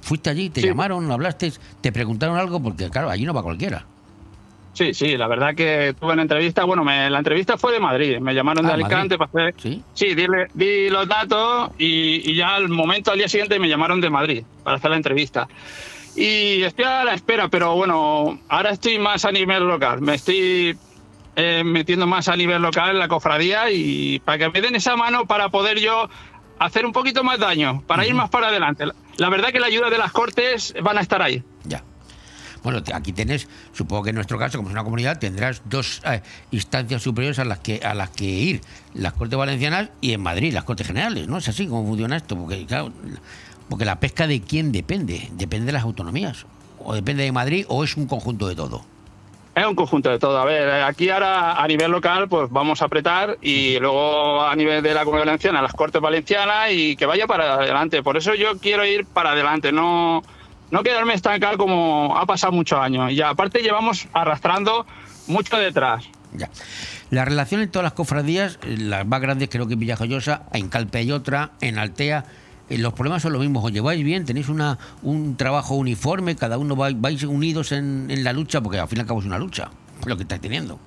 ¿Fuiste allí? ¿Te llamaron? ¿Hablaste? ¿Te preguntaron algo? Porque, claro, allí no va cualquiera. Sí, sí, la verdad que tuve una entrevista. Bueno, me- la entrevista fue de Madrid. Me llamaron de Ah, Alicante para hacer. Sí. Sí, dile- di los datos y, y ya al momento, al día siguiente, me llamaron de Madrid para hacer la entrevista. Y estoy a la espera, pero bueno, ahora estoy más a nivel local. Me estoy eh, metiendo más a nivel local en la cofradía y para que me den esa mano para poder yo hacer un poquito más daño, para ir más para adelante. La- La verdad que la ayuda de las cortes van a estar ahí. Ya. Bueno, aquí tenés, supongo que en nuestro caso, como es una comunidad, tendrás dos eh, instancias superiores a las que a las que ir, las Cortes Valencianas y en Madrid, las Cortes Generales, ¿no? Es así como funciona esto, porque claro, porque la pesca de quién depende, depende de las autonomías, o depende de Madrid o es un conjunto de todo. Es un conjunto de todo. A ver, eh, aquí ahora a nivel local pues vamos a apretar y luego a nivel de la Comunidad Valenciana, las Cortes Valencianas y que vaya para adelante. Por eso yo quiero ir para adelante, no, no quedarme estancado como ha pasado muchos años. Y aparte llevamos arrastrando mucho detrás. Ya. La relación en todas las cofradías, eh, las más grandes creo que en Villajoyosa, en Calpe hay otra, en Altea, eh, los problemas son los mismos. ¿Os lleváis bien? ¿Tenéis una, un trabajo uniforme? ¿Cada uno vais, vais unidos en, en la lucha? Porque al fin y al cabo es una lucha, lo que estáis teniendo.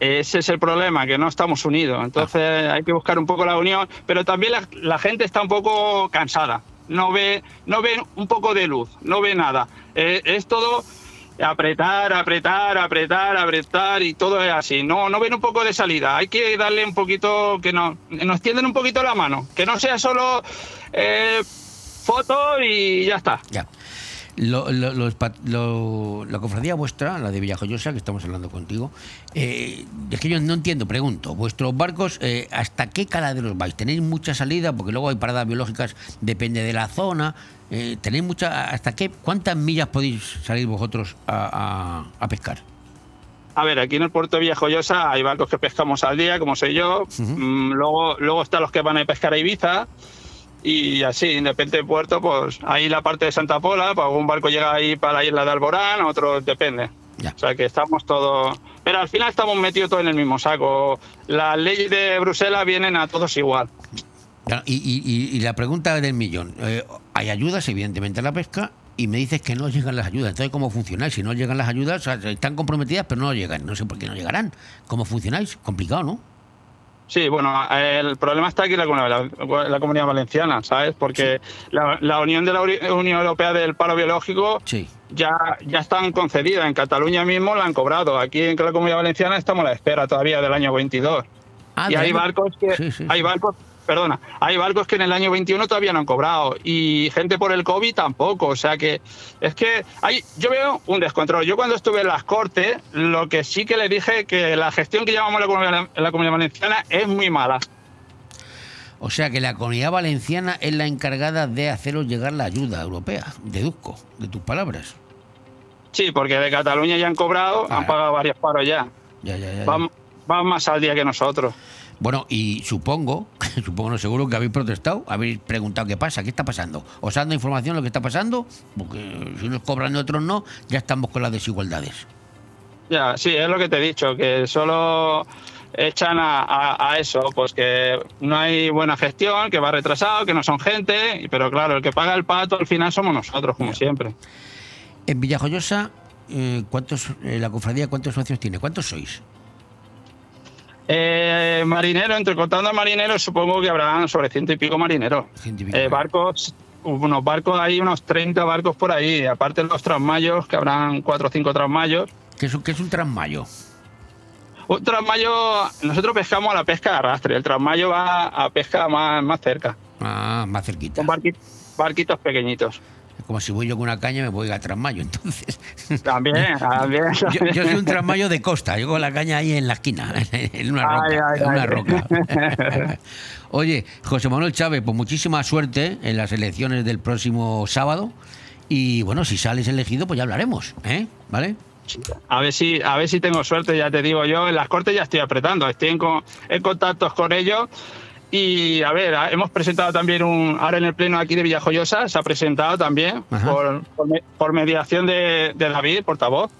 Ese es el problema, que no estamos unidos. Entonces hay que buscar un poco la unión, pero también la, la gente está un poco cansada. No ve, no ve un poco de luz, no ve nada. Eh, es todo apretar, apretar, apretar, apretar y todo es así. No, no ven un poco de salida. Hay que darle un poquito, que nos, nos tienden un poquito la mano. Que no sea solo eh, foto y ya está. Ya. Lo- lo- lo- la cofradía vuestra, la de Villajoyosa, que estamos hablando contigo, eh, es que yo no entiendo, pregunto, vuestros barcos, eh, ¿hasta qué caladeros vais? ¿Tenéis mucha salida? Porque luego hay paradas biológicas, depende de la zona. eh, ¿Tenéis mucha, hasta qué, cuántas millas podéis salir vosotros a, a- a pescar? A ver, aquí en el puerto de Villajoyosa hay barcos que pescamos al día, como soy yo. Mm, luego, luego están los que van a pescar a Ibiza. Y así, depende del puerto, pues ahí la parte de Santa Pola, pues algún barco llega ahí para la isla de Alborán, otro depende. O sea que estamos todos. Pero al final estamos metidos todos en el mismo saco. Las leyes de Bruselas vienen a todos igual. Y- y- y la pregunta del millón, eh, hay ayudas evidentemente a la pesca y me dices que no llegan las ayudas. Entonces, ¿cómo funcionáis? Si no llegan las ayudas, o sea, están comprometidas pero no llegan. No sé por qué no llegarán. ¿Cómo funcionáis? Complicado, ¿no? Sí, bueno, el problema está aquí en la, comunidad- la comunidad valenciana, ¿sabes? Porque la, la Unión de la Unión Europea del Paro Biológico ya, ya están concedidas. En Cataluña mismo la han cobrado. Aquí en la comunidad valenciana estamos a la espera todavía del año 22. Ah, y hay barcos que Sí, hay barcos, perdona, hay barcos que en el año 21 todavía no han cobrado y gente por el COVID tampoco, o sea que es que hay yo veo un descontrol. Yo cuando estuve en las Cortes, lo que sí que le dije que la gestión que llevamos en la la comunidad valenciana es muy mala. O sea que la comunidad valenciana es la encargada de haceros llegar la ayuda europea. Deduzco de tus palabras. Sí, porque de Cataluña ya han cobrado, han pagado varios paros ya. Ya, ya, ya, ya. Van, van más al día que nosotros. Bueno, y supongo, supongo, no seguro que habéis protestado, habéis preguntado qué pasa, qué está pasando. ¿Os han dado información de lo que está pasando? Porque si unos cobran y otros no, ya estamos con las desigualdades. Ya, sí, es lo que te he dicho, que solo echan a, a- a eso, pues que no hay buena gestión, que va retrasado, que no son gente, pero claro, el que paga el pato al final somos nosotros, como siempre. En Villajoyosa, eh, ¿cuántos, eh, la cofradía, ¿cuántos socios tiene? ¿Cuántos sois? Eh, marinero, entre contando a marineros, supongo que habrán sobre ciento y pico marineros. Eh, barcos, unos barcos, hay unos 30 barcos por ahí, aparte los trasmayos, que habrán cuatro o cinco trasmayos. ¿Qué es, un- qué es un trasmayo? Un trasmayo, nosotros pescamos a la pesca de arrastre, el trasmayo va a pesca más, más cerca. Ah, más cerquita. Con barqui- barquitos pequeños. Es como si voy yo con una caña me voy a trasmayo, entonces. También, también. Yo, yo soy un trasmayo de costa, yo con la caña ahí en la esquina, en una roca. Ay, ay, en una ay. roca. Oye, José Manuel Chávez, pues muchísima suerte en las elecciones del próximo sábado. Y bueno, si sales elegido, pues ya hablaremos, ¿eh? ¿Vale? A ver si, a ver si tengo suerte, ya te digo yo. En las cortes ya estoy apretando, estoy en, co- en contactos con ellos. Y a ver, a- hemos presentado también un. Ahora en el pleno aquí de Villajoyosa se ha presentado también por, por me- por mediación de, de David, portavoz.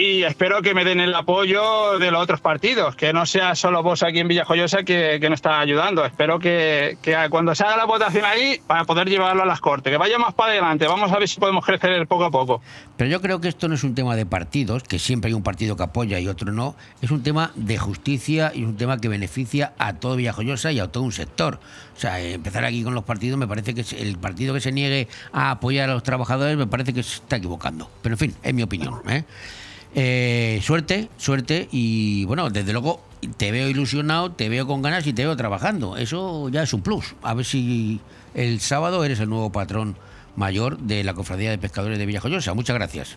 Y espero que me den el apoyo de los otros partidos, que no sea solo vos aquí en Villajoyosa que, que nos está ayudando. Espero que, que cuando se haga la votación ahí, para poder llevarlo a las cortes, que vaya más para adelante. Vamos a ver si podemos crecer poco a poco. Pero yo creo que esto no es un tema de partidos, que siempre hay un partido que apoya y otro no. Es un tema de justicia y es un tema que beneficia a todo Villajoyosa y a todo un sector. O sea, empezar aquí con los partidos me parece que el partido que se niegue a apoyar a los trabajadores me parece que se está equivocando. Pero en fin, es mi opinión. ¿eh? Eh, suerte, suerte y bueno, desde luego te veo ilusionado, te veo con ganas y te veo trabajando. Eso ya es un plus. A ver si el sábado eres el nuevo patrón mayor de la Cofradía de Pescadores de Villajoyosa. Muchas gracias.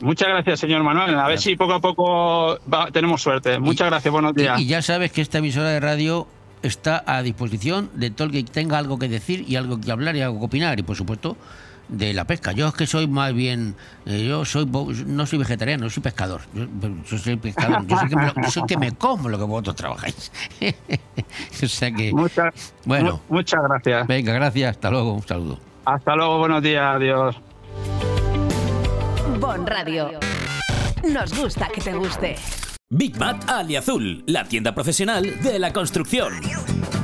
Muchas gracias, señor Manuel. A ver si poco a poco va- tenemos suerte. Muchas gracias, buenos días. Y ya sabes que esta emisora de radio está a disposición de todo el que tenga algo que decir y algo que hablar y algo que opinar. Y por supuesto, de la pesca. Yo es que soy más bien. eh, yo soy no soy vegetariano, soy pescador. Yo, yo soy pescador. Yo soy, que me, lo- yo soy que me como lo que vosotros trabajáis. o sea que. Muchas, bueno. mu- muchas gracias. Venga, gracias. Hasta luego. Un saludo. Hasta luego, buenos días, adiós. Bon Radio. Nos gusta que te guste. Big Mat Aliazul, la tienda profesional de la construcción.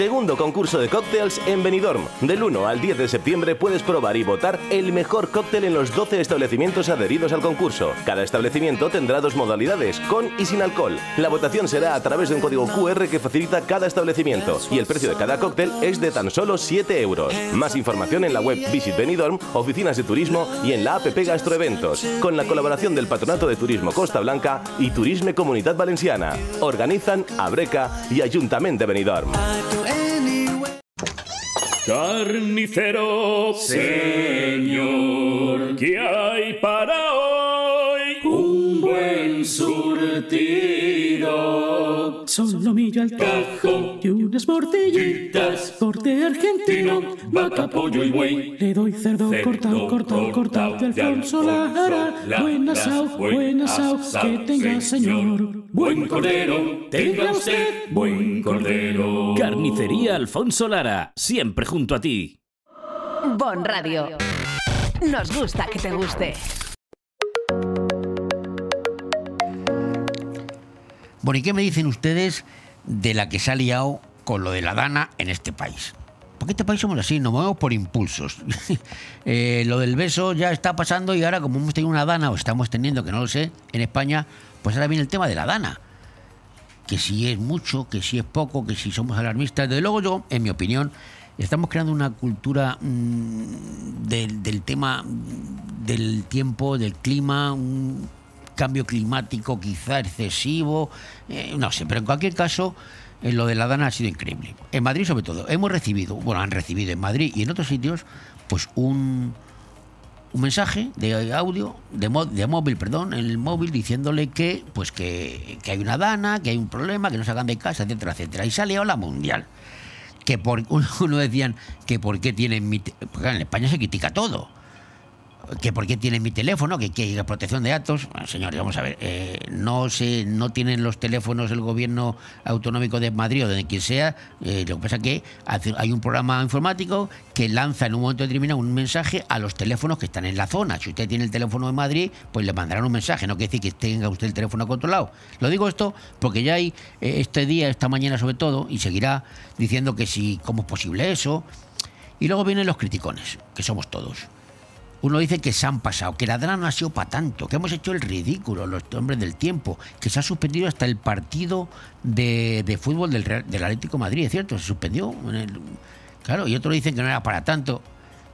Segundo concurso de cócteles en Benidorm. Del 1 al 10 de septiembre puedes probar y votar el mejor cóctel en los 12 establecimientos adheridos al concurso. Cada establecimiento tendrá dos modalidades, con y sin alcohol. La votación será a través de un código QR que facilita cada establecimiento y el precio de cada cóctel es de tan solo 7 euros. Más información en la web Visit Benidorm, oficinas de turismo y en la app Gastroeventos, con la colaboración del Patronato de Turismo Costa Blanca y Turisme Comunitat Valenciana. Organizan Abreca y Ayuntamiento de Benidorm. Carnicero, señor, ¿qué hay para hoy? Un buen surtido. Solomillo al tajo y unas mortillitas. Corte argentino, vaca, pollo y buey. Le doy cerdo, cortado, cortado, cortado de Alfonso Lara. Buen asao, buen asao, que tenga señor. Buen cordero, tenga usted buen cordero. Carnicería Alfonso Lara, siempre junto a ti. Bon Radio. Nos gusta que te guste. Bueno, ¿y qué me dicen ustedes de la que se ha liado con lo de la Dana en este país? Porque este país somos así, nos movemos por impulsos. Eh, lo del beso ya está pasando y ahora como hemos tenido una Dana, o estamos teniendo, que no lo sé, en España, pues ahora viene el tema de la Dana. Que si es mucho, que si es poco, que si somos alarmistas. Desde luego yo, en mi opinión, estamos creando una cultura mm, del, del tema del tiempo, del clima, un cambio climático quizá excesivo, eh, no sé, pero en cualquier caso, eh, lo de la Dana ha sido increíble. En Madrid sobre todo, hemos recibido, bueno, han recibido en Madrid y en otros sitios, pues un, un mensaje de audio, de, de móvil, perdón, en el móvil diciéndole que, pues que, que hay una Dana, que hay un problema, que no se hagan de casa, etcétera, etcétera. Y salió la mundial. Que por, uno decían que por qué tienen porque en España se critica todo que por qué tienen mi teléfono, que que hay protección de datos. Bueno, señores, vamos a ver, eh, no se, no tienen los teléfonos el gobierno autonómico de Madrid o de quien sea. eh, lo que pasa es que hay un programa informático que lanza en un momento determinado un mensaje a los teléfonos que están en la zona. Si usted tiene el teléfono de Madrid, pues le mandarán un mensaje. No quiere decir que tenga usted el teléfono controlado. Lo digo esto porque ya hay eh, este día, esta mañana sobre todo, y seguirá diciendo que si, cómo es posible eso. Y luego vienen los criticones, que somos todos. Uno dice que se han pasado, que la Dana no ha sido para tanto, que hemos hecho el ridículo, los hombres del tiempo, que se ha suspendido hasta el partido de, de fútbol del, del Atlético Madrid, es cierto, se suspendió. claro, y otros dicen que no era para tanto.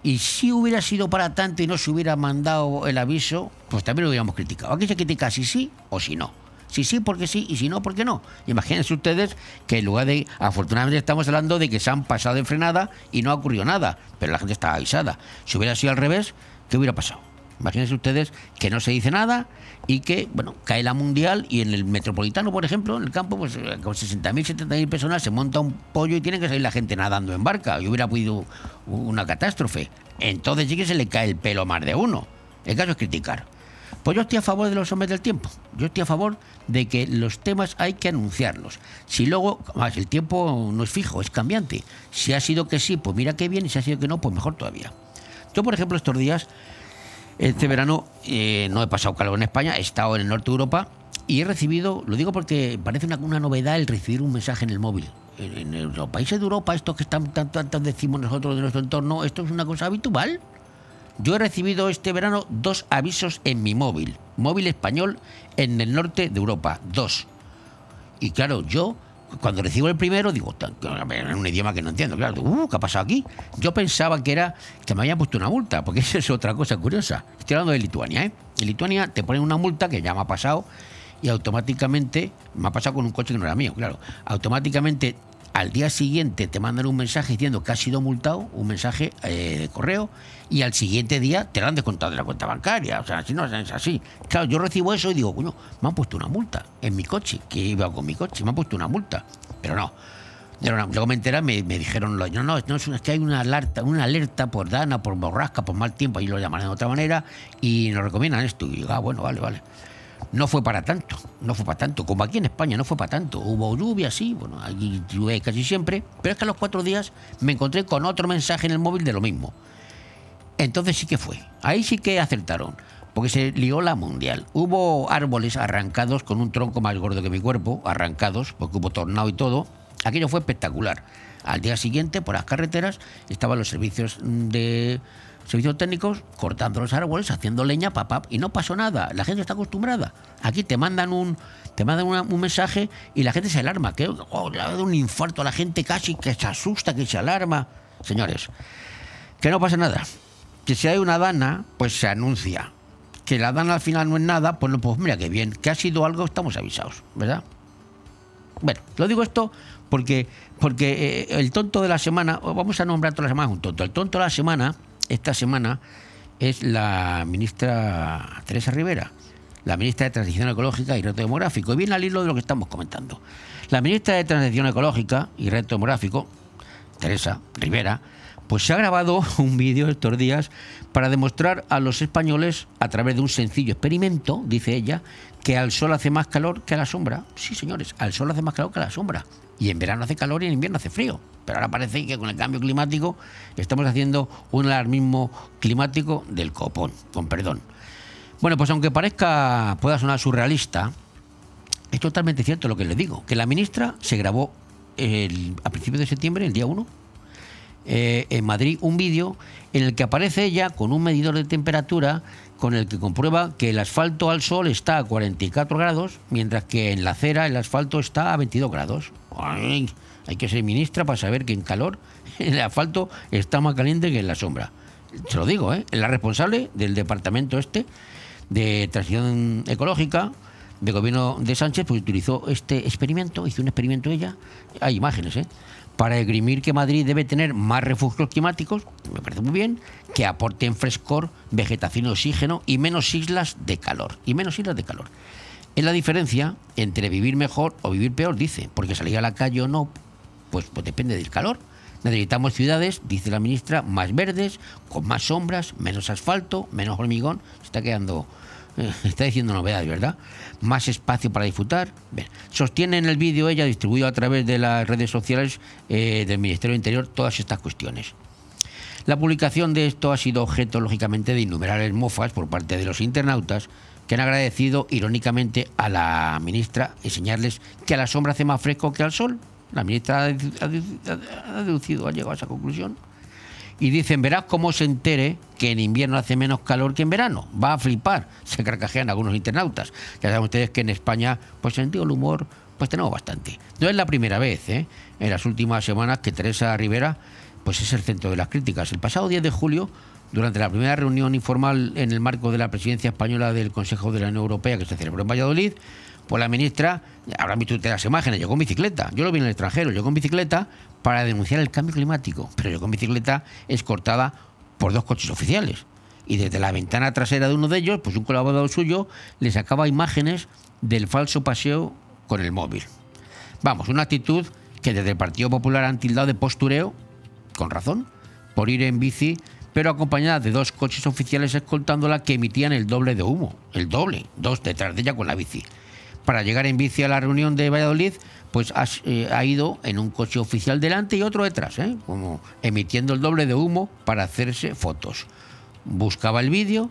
Y si hubiera sido para tanto y no se hubiera mandado el aviso, pues también lo hubiéramos criticado. Aquí se critica si sí o si no. Si sí, porque sí, y si no, porque no. Imagínense ustedes que en lugar de. Afortunadamente estamos hablando de que se han pasado de frenada y no ha ocurrido nada, pero la gente está avisada. Si hubiera sido al revés, ¿qué hubiera pasado? Imagínense ustedes que no se dice nada y que, bueno, cae la mundial y en el metropolitano, por ejemplo, en el campo, pues eh, con 60.000, 70.000 personas se monta un pollo y tiene que salir la gente nadando en barca y hubiera habido una catástrofe. Entonces sí que se le cae el pelo más de uno. El caso es criticar. Pues yo estoy a favor de los hombres del tiempo. Yo estoy a favor de que los temas hay que anunciarlos. Si luego, además, el tiempo no es fijo, es cambiante. Si ha sido que sí, pues mira qué bien, y si ha sido que no, pues mejor todavía. Yo, por ejemplo, estos días, este verano, eh, no he pasado calor en España, he estado en el norte de Europa y he recibido, lo digo porque parece una, novedad el recibir un mensaje en el móvil. En, en los países de Europa, estos que están tan, tan, tan decimos nosotros de nuestro entorno, esto es una cosa habitual. Yo he recibido este verano dos avisos en mi móvil, móvil español en el norte de Europa, dos. Y claro, yo cuando recibo el primero digo, "Tan- en un idioma que no entiendo, claro, uh, ¿qué ha pasado aquí? Yo pensaba que era que me habían puesto una multa, porque eso es otra cosa curiosa. Estoy hablando de Lituania, ¿eh? En Lituania te ponen una multa que ya me ha pasado y automáticamente, me ha pasado con un coche que no era mío, claro, automáticamente al día siguiente te mandan un mensaje diciendo que has sido multado, un mensaje eh, de correo, y al siguiente día te lo han descontado de la cuenta bancaria. O sea, si no es así. Claro, yo recibo eso y digo, bueno, me han puesto una multa en mi coche, que iba con mi coche, me han puesto una multa. Pero no. Luego me enteré, me, me dijeron, no, no, es que hay una alerta, una alerta por dana, por borrasca, por mal tiempo, ahí lo llamarán de otra manera, y nos recomiendan esto. Y digo, ah, bueno, vale, vale. No fue para tanto, no fue para tanto. Como aquí en España no fue para tanto. Hubo lluvia, sí, bueno, allí llueve casi siempre. Pero es que a los cuatro días me encontré con otro mensaje en el móvil de lo mismo. Entonces sí que fue. Ahí sí que acertaron. Porque se lió la mundial. Hubo árboles arrancados con un tronco más gordo que mi cuerpo, arrancados, porque hubo tornado y todo. Aquello fue espectacular. Al día siguiente, por las carreteras, estaban los servicios de servicios técnicos cortando los árboles, haciendo leña, papá, y no pasó nada. La gente está acostumbrada. Aquí te mandan un te mandan una- un mensaje y la gente se alarma, que oh, le ha dado un infarto a la gente casi que se asusta, que se alarma. Señores, que no pasa nada. Que si hay una dana, pues se anuncia. Que la dana al final no es nada, pues, no, pues mira qué bien. Que ha sido algo, estamos avisados, ¿verdad? Bueno, lo digo esto porque, porque eh, el tonto de la semana, vamos a nombrar toda la semana un tonto. El tonto de la semana, esta semana, es la ministra Teresa Rivera, la ministra de Transición Ecológica y Reto Demográfico. Y viene al hilo de lo que estamos comentando. La ministra de Transición Ecológica y Reto Demográfico, Teresa Rivera, pues se ha grabado un vídeo estos días para demostrar a los españoles, a través de un sencillo experimento, dice ella, que al sol hace más calor que a la sombra. Sí, señores, al sol hace más calor que a la sombra. Y en verano hace calor y en invierno hace frío. Pero ahora parece que con el cambio climático estamos haciendo un alarmismo climático del copón, con perdón. Bueno, pues aunque parezca, pueda sonar surrealista, es totalmente cierto lo que les digo, que la ministra se grabó a principios de septiembre, el día 1, eh, en Madrid, un vídeo en el que aparece ella con un medidor de temperatura con el que comprueba que el asfalto al sol está a 44 grados, mientras que en la acera el asfalto está a 22 grados. Ay, hay que ser ministra para saber que en calor el asfalto está más caliente que en la sombra. Se lo digo, ¿eh? La responsable del departamento este de transición ecológica de gobierno de Sánchez pues utilizó este experimento, hizo un experimento ella, hay imágenes, ¿eh? Para esgrimir que Madrid debe tener más refugios climáticos, me parece muy bien, que aporten frescor, vegetación y oxígeno y menos islas de calor, y menos islas de calor. Es la diferencia entre vivir mejor o vivir peor, dice, porque salir a la calle o no, pues, pues depende del calor. Necesitamos ciudades, dice la ministra, más verdes, con más sombras, menos asfalto, menos hormigón. Se está quedando, está diciendo novedades, ¿verdad? Más espacio para disfrutar. Sostiene en el vídeo ella, distribuido a través de las redes sociales eh, del Ministerio del Interior, todas estas cuestiones. La publicación de esto ha sido objeto, lógicamente, de innumerables mofas por parte de los internautas que han agradecido irónicamente a la ministra enseñarles que a la sombra hace más fresco que al sol. La ministra ha deducido, ha llegado a esa conclusión. Y dicen, verás cómo se entere que en invierno hace menos calor que en verano. Va a flipar, se carcajean algunos internautas. Ya saben ustedes que en España, pues sentido el humor, pues tenemos bastante. No es la primera vez, ¿eh? En las últimas semanas que Teresa Rivera, pues es el centro de las críticas. El pasado 10 de julio, durante la primera reunión informal en el marco de la presidencia española del Consejo de la Unión Europea que se celebró en Valladolid, pues la ministra, habrán visto ustedes las imágenes, llegó en bicicleta. Yo lo vi en el extranjero, llegó en bicicleta para denunciar el cambio climático. Pero llegó en bicicleta escortada por dos coches oficiales. Y desde la ventana trasera de uno de ellos, pues un colaborador suyo le sacaba imágenes del falso paseo con el móvil. Vamos, una actitud que desde el Partido Popular han tildado de postureo, con razón, por ir en bici, pero acompañada de dos coches oficiales escoltándola que emitían el doble de humo, el doble, dos detrás de ella con la bici. Para llegar en bici a la reunión de Valladolid, pues eh, ha ido en un coche oficial delante y otro detrás, ¿eh? como emitiendo el doble de humo para hacerse fotos. Buscaba el vídeo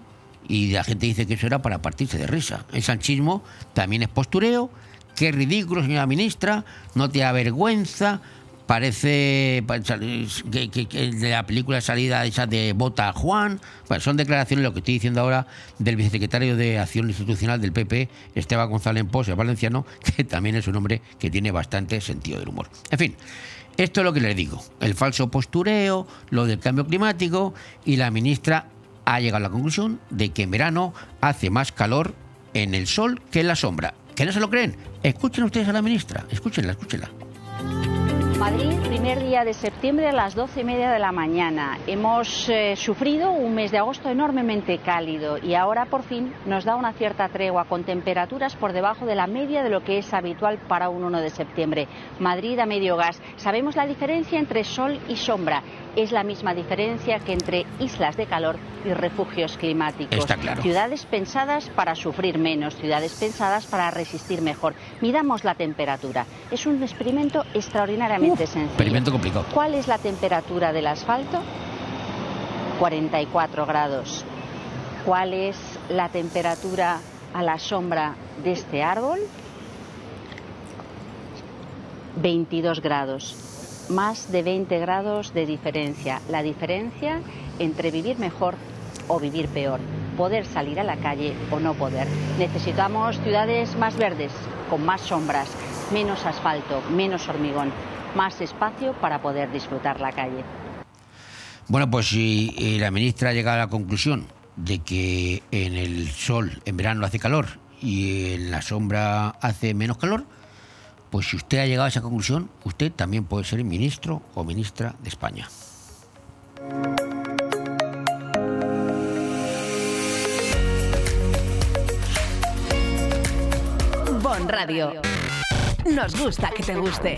y la gente dice que eso era para partirse de risa. El sanchismo también es postureo. Qué ridículo, señora ministra, no te da vergüenza. Parece pa- que, que- que de la película salida esa de Bota Juan. Bueno, son declaraciones, lo que estoy diciendo ahora, del vicesecretario de Acción Institucional del PP, Esteban González Pos, el valenciano, que también es un hombre que tiene bastante sentido del humor. En fin, esto es lo que les digo. El falso postureo, lo del cambio climático y la ministra ha llegado a la conclusión de que en verano hace más calor en el sol que en la sombra. ¿Que no se lo creen? Escuchen ustedes a la ministra. Escúchenla, escúchenla. Madrid, primer día de septiembre a las doce y media de la mañana. Hemos eh, sufrido un mes de agosto enormemente cálido y ahora por fin nos da una cierta tregua con temperaturas por debajo de la media de lo que es habitual para un 1 de septiembre. Madrid a medio gas. Sabemos la diferencia entre sol y sombra. Es la misma diferencia que entre islas de calor y refugios climáticos. Está claro. Ciudades pensadas para sufrir menos, ciudades pensadas para resistir mejor. Midamos la temperatura. Es un experimento extraordinariamente sencillo. Experimento complicado. ¿Cuál es la temperatura del asfalto? 44 grados. ¿Cuál es la temperatura a la sombra de este árbol? 22 grados. Más de 20 grados de diferencia. La diferencia entre vivir mejor o vivir peor. Poder salir a la calle o no poder. Necesitamos ciudades más verdes, con más sombras, menos asfalto, menos hormigón, más espacio para poder disfrutar la calle. Bueno, pues si eh, la ministra llega a la conclusión de que en el sol en verano hace calor y en la sombra hace menos calor, pues si usted ha llegado a esa conclusión, usted también puede ser ministro o ministra de España. Bon Radio. Nos gusta que te guste.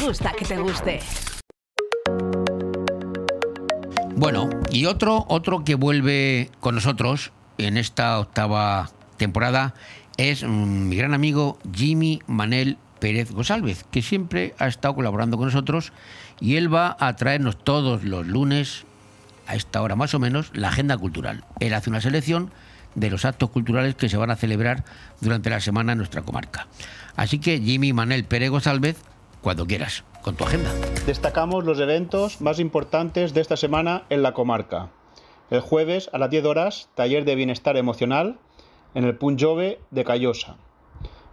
Gusta que te guste. Bueno, y otro, otro que vuelve con nosotros en esta octava temporada es mm, mi gran amigo Jimmy Manel Pérez González, que siempre ha estado colaborando con nosotros y él va a traernos todos los lunes, a esta hora más o menos, la agenda cultural. Él hace una selección de los actos culturales que se van a celebrar durante la semana en nuestra comarca. Así que Jimmy Manel Pérez González, cuando quieras, con tu agenda. Destacamos los eventos más importantes de esta semana en la comarca. El jueves a las 10 horas, taller de bienestar emocional en el Punt Jove de Callosa.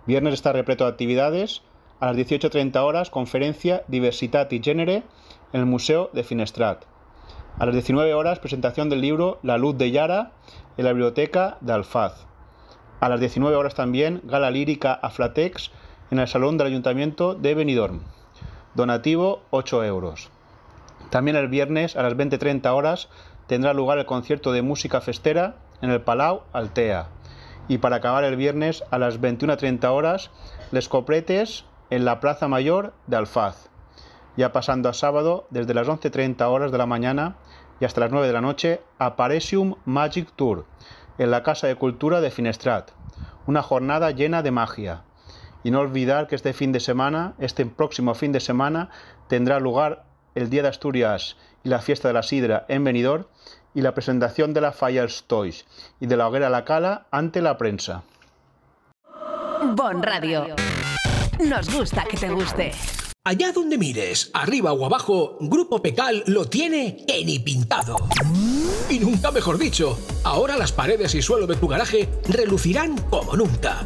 Viernes está repleto de actividades. A las 18.30 horas, conferencia Diversitat y Gènere en el Museo de Finestrat. A las 19 horas, presentación del libro La luz de Yara en la biblioteca de Alfaz. A las 19 horas también, gala lírica a Flatex en el Salón del Ayuntamiento de Benidorm. Donativo 8 euros. También el viernes a las 20.30 horas tendrá lugar el concierto de música festera en el Palau Altea. Y para acabar el viernes a las 21.30 horas, Les Copretes en la Plaza Mayor de Alfaz. Ya pasando a sábado, desde las 11.30 horas de la mañana y hasta las 9 de la noche, Aparecium Magic Tour en la Casa de Cultura de Finestrat. Una jornada llena de magia. Y no olvidar que este fin de semana, este próximo fin de semana, tendrá lugar el Día de Asturias y la Fiesta de la Sidra en Benidorm y la presentación de la Fires Toys y de la Hoguera La Cala ante la prensa. Bon Radio. Nos gusta que te guste. Allá donde mires, arriba o abajo, Grupo Pecal lo tiene que ni pintado. Y nunca mejor dicho, ahora las paredes y suelo de tu garaje relucirán como nunca.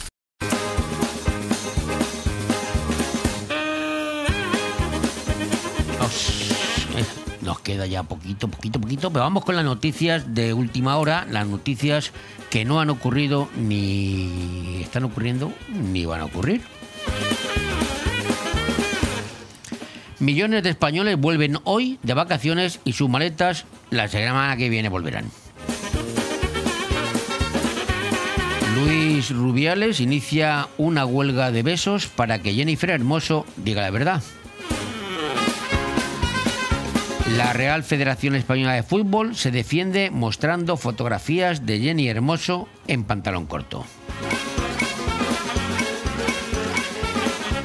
Queda ya poquito, poquito, poquito, pero vamos con las noticias de última hora, las noticias que no han ocurrido ni están ocurriendo ni van a ocurrir. Millones de españoles vuelven hoy de vacaciones y sus maletas la semana que viene volverán. Luis Rubiales inicia una huelga de besos para que Jennifer Hermoso diga la verdad. La Real Federación Española de Fútbol se defiende mostrando fotografías de Jenny Hermoso en pantalón corto.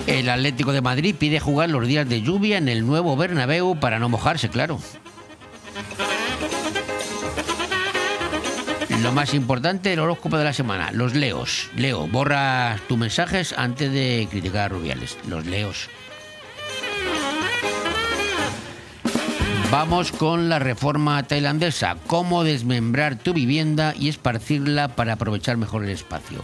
El Atlético de Madrid pide jugar los días de lluvia en el nuevo Bernabéu para no mojarse, claro. Lo más importante, el horóscopo de la semana, los leos. Leo, borra tus mensajes antes de criticar a Rubiales. Los leos. Vamos con la reforma tailandesa. Cómo desmembrar tu vivienda y esparcirla para aprovechar mejor el espacio.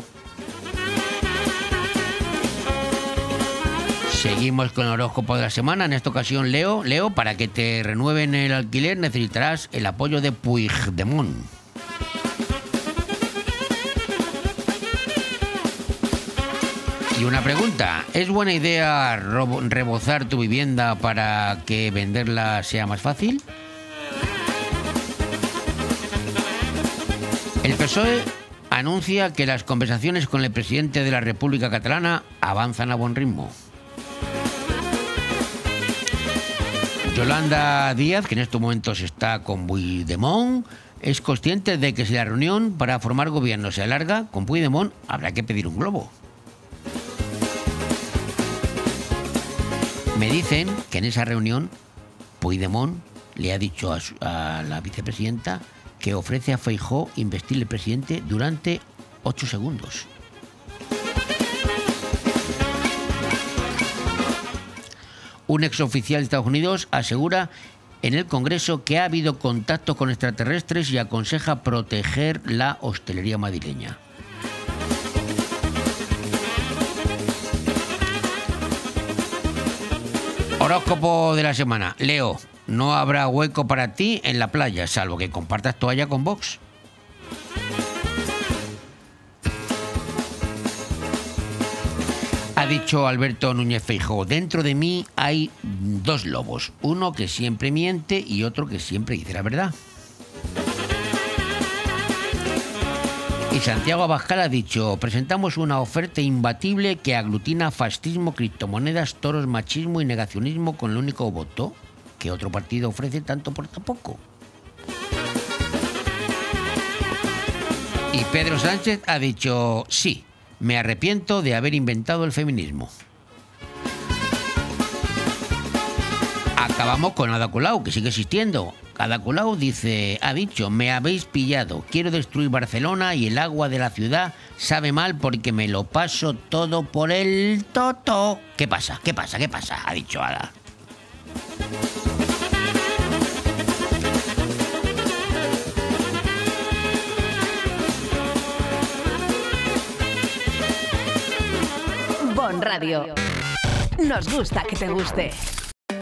Seguimos con el horóscopo de la semana. En esta ocasión, Leo, Leo, para que te renueven el alquiler necesitarás el apoyo de Puigdemont. Y una pregunta, ¿es buena idea rebozar tu vivienda para que venderla sea más fácil? El PSOE anuncia que las conversaciones con el presidente de la República Catalana avanzan a buen ritmo. Yolanda Díaz, que en estos momentos está con Puigdemont, es consciente de que si la reunión para formar gobierno se alarga, con Puigdemont habrá que pedir un globo. Me dicen que en esa reunión Puigdemont le ha dicho a, la vicepresidenta que ofrece a Feijó investirle presidente durante ocho segundos. Un exoficial de Estados Unidos asegura en el Congreso que ha habido contacto con extraterrestres y aconseja proteger la hostelería madrileña. Horóscopo de la semana. Leo, no habrá hueco para ti en la playa, salvo que compartas toalla con Vox. Ha dicho Alberto Núñez Feijóo, dentro de mí hay dos lobos, uno que siempre miente y otro que siempre dice la verdad. Y Santiago Abascal ha dicho, presentamos una oferta imbatible que aglutina fascismo, criptomonedas, toros, machismo y negacionismo con el único voto que otro partido ofrece tanto por tan poco. Y Pedro Sánchez ha dicho, sí, me arrepiento de haber inventado el feminismo. Acabamos con Ada Colau, que sigue existiendo. Ada Colau dice, ha dicho, me habéis pillado, quiero destruir Barcelona y el agua de la ciudad sabe mal porque me lo paso todo por el toto. ¿Qué pasa? ¿Qué pasa? ¿Qué pasa? Ha dicho Ada. Bon Radio. Nos gusta que te guste.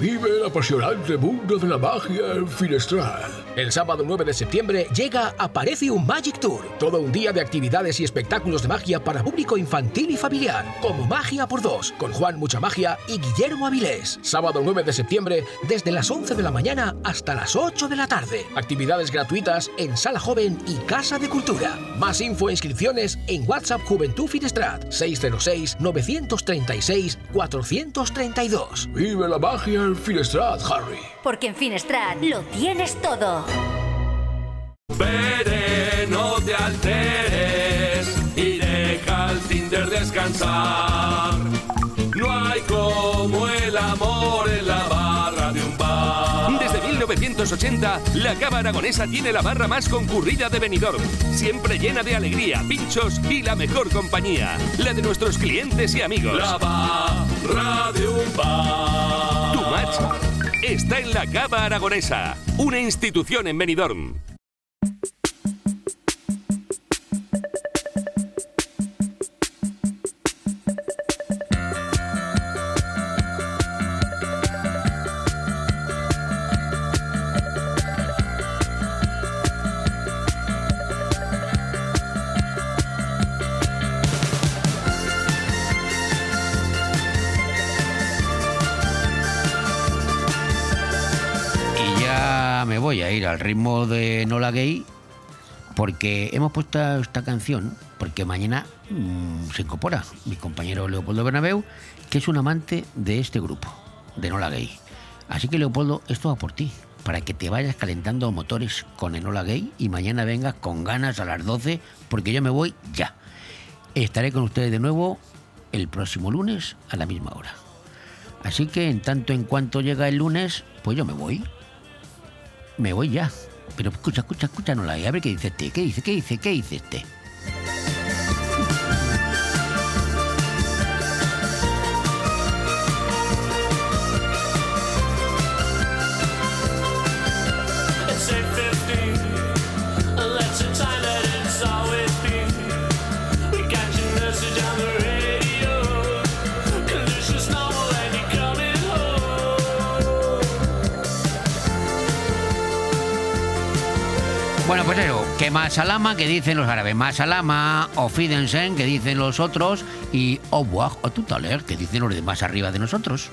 Vive el apasionante mundo de la magia en Finestral. El sábado 9 de septiembre llega Aparecium Magic Tour. Todo un día de actividades y espectáculos de magia para público infantil y familiar, como Magia por Dos, con Juan Mucha Magia y Guillermo Avilés. Sábado 9 de septiembre, desde las 11 de la mañana hasta las 8 de la tarde. Actividades gratuitas en Sala Joven y Casa de Cultura. Más info e inscripciones en WhatsApp Juventud Finestrat 606-936-432. Vive la magia en Finestrat, Harry. Porque en Finestrat lo tienes todo. Veré, no te alteres y deja al Tinder descansar. No hay como el amor 1980, la Cava Aragonesa tiene la barra más concurrida de Benidorm, siempre llena de alegría, pinchos y la mejor compañía, la de nuestros clientes y amigos. La barra de un bar. Tu match está en la Cava Aragonesa, una institución en Benidorm. Al ritmo de Nola Gay porque hemos puesto esta canción porque mañana mm, se incorpora mi compañero Leopoldo Bernabeu, que es un amante de este grupo, de Nola Gay. Así que Leopoldo, esto va por ti, para que te vayas calentando motores con Enola Gay y mañana vengas con ganas a las 12 porque yo me voy ya. Estaré con ustedes de nuevo el próximo lunes a la misma hora. Así que en tanto en cuanto llega el lunes, pues yo me voy. Me voy ya. Pero escucha, escucha, escucha, no la a ver qué dice este, qué dice, qué dice, qué dice este. Que Masalama, que dicen los árabes, Masalama, o Fidensen, que dicen los otros, y Obuaj o Tutaler, que dicen los de más arriba de nosotros.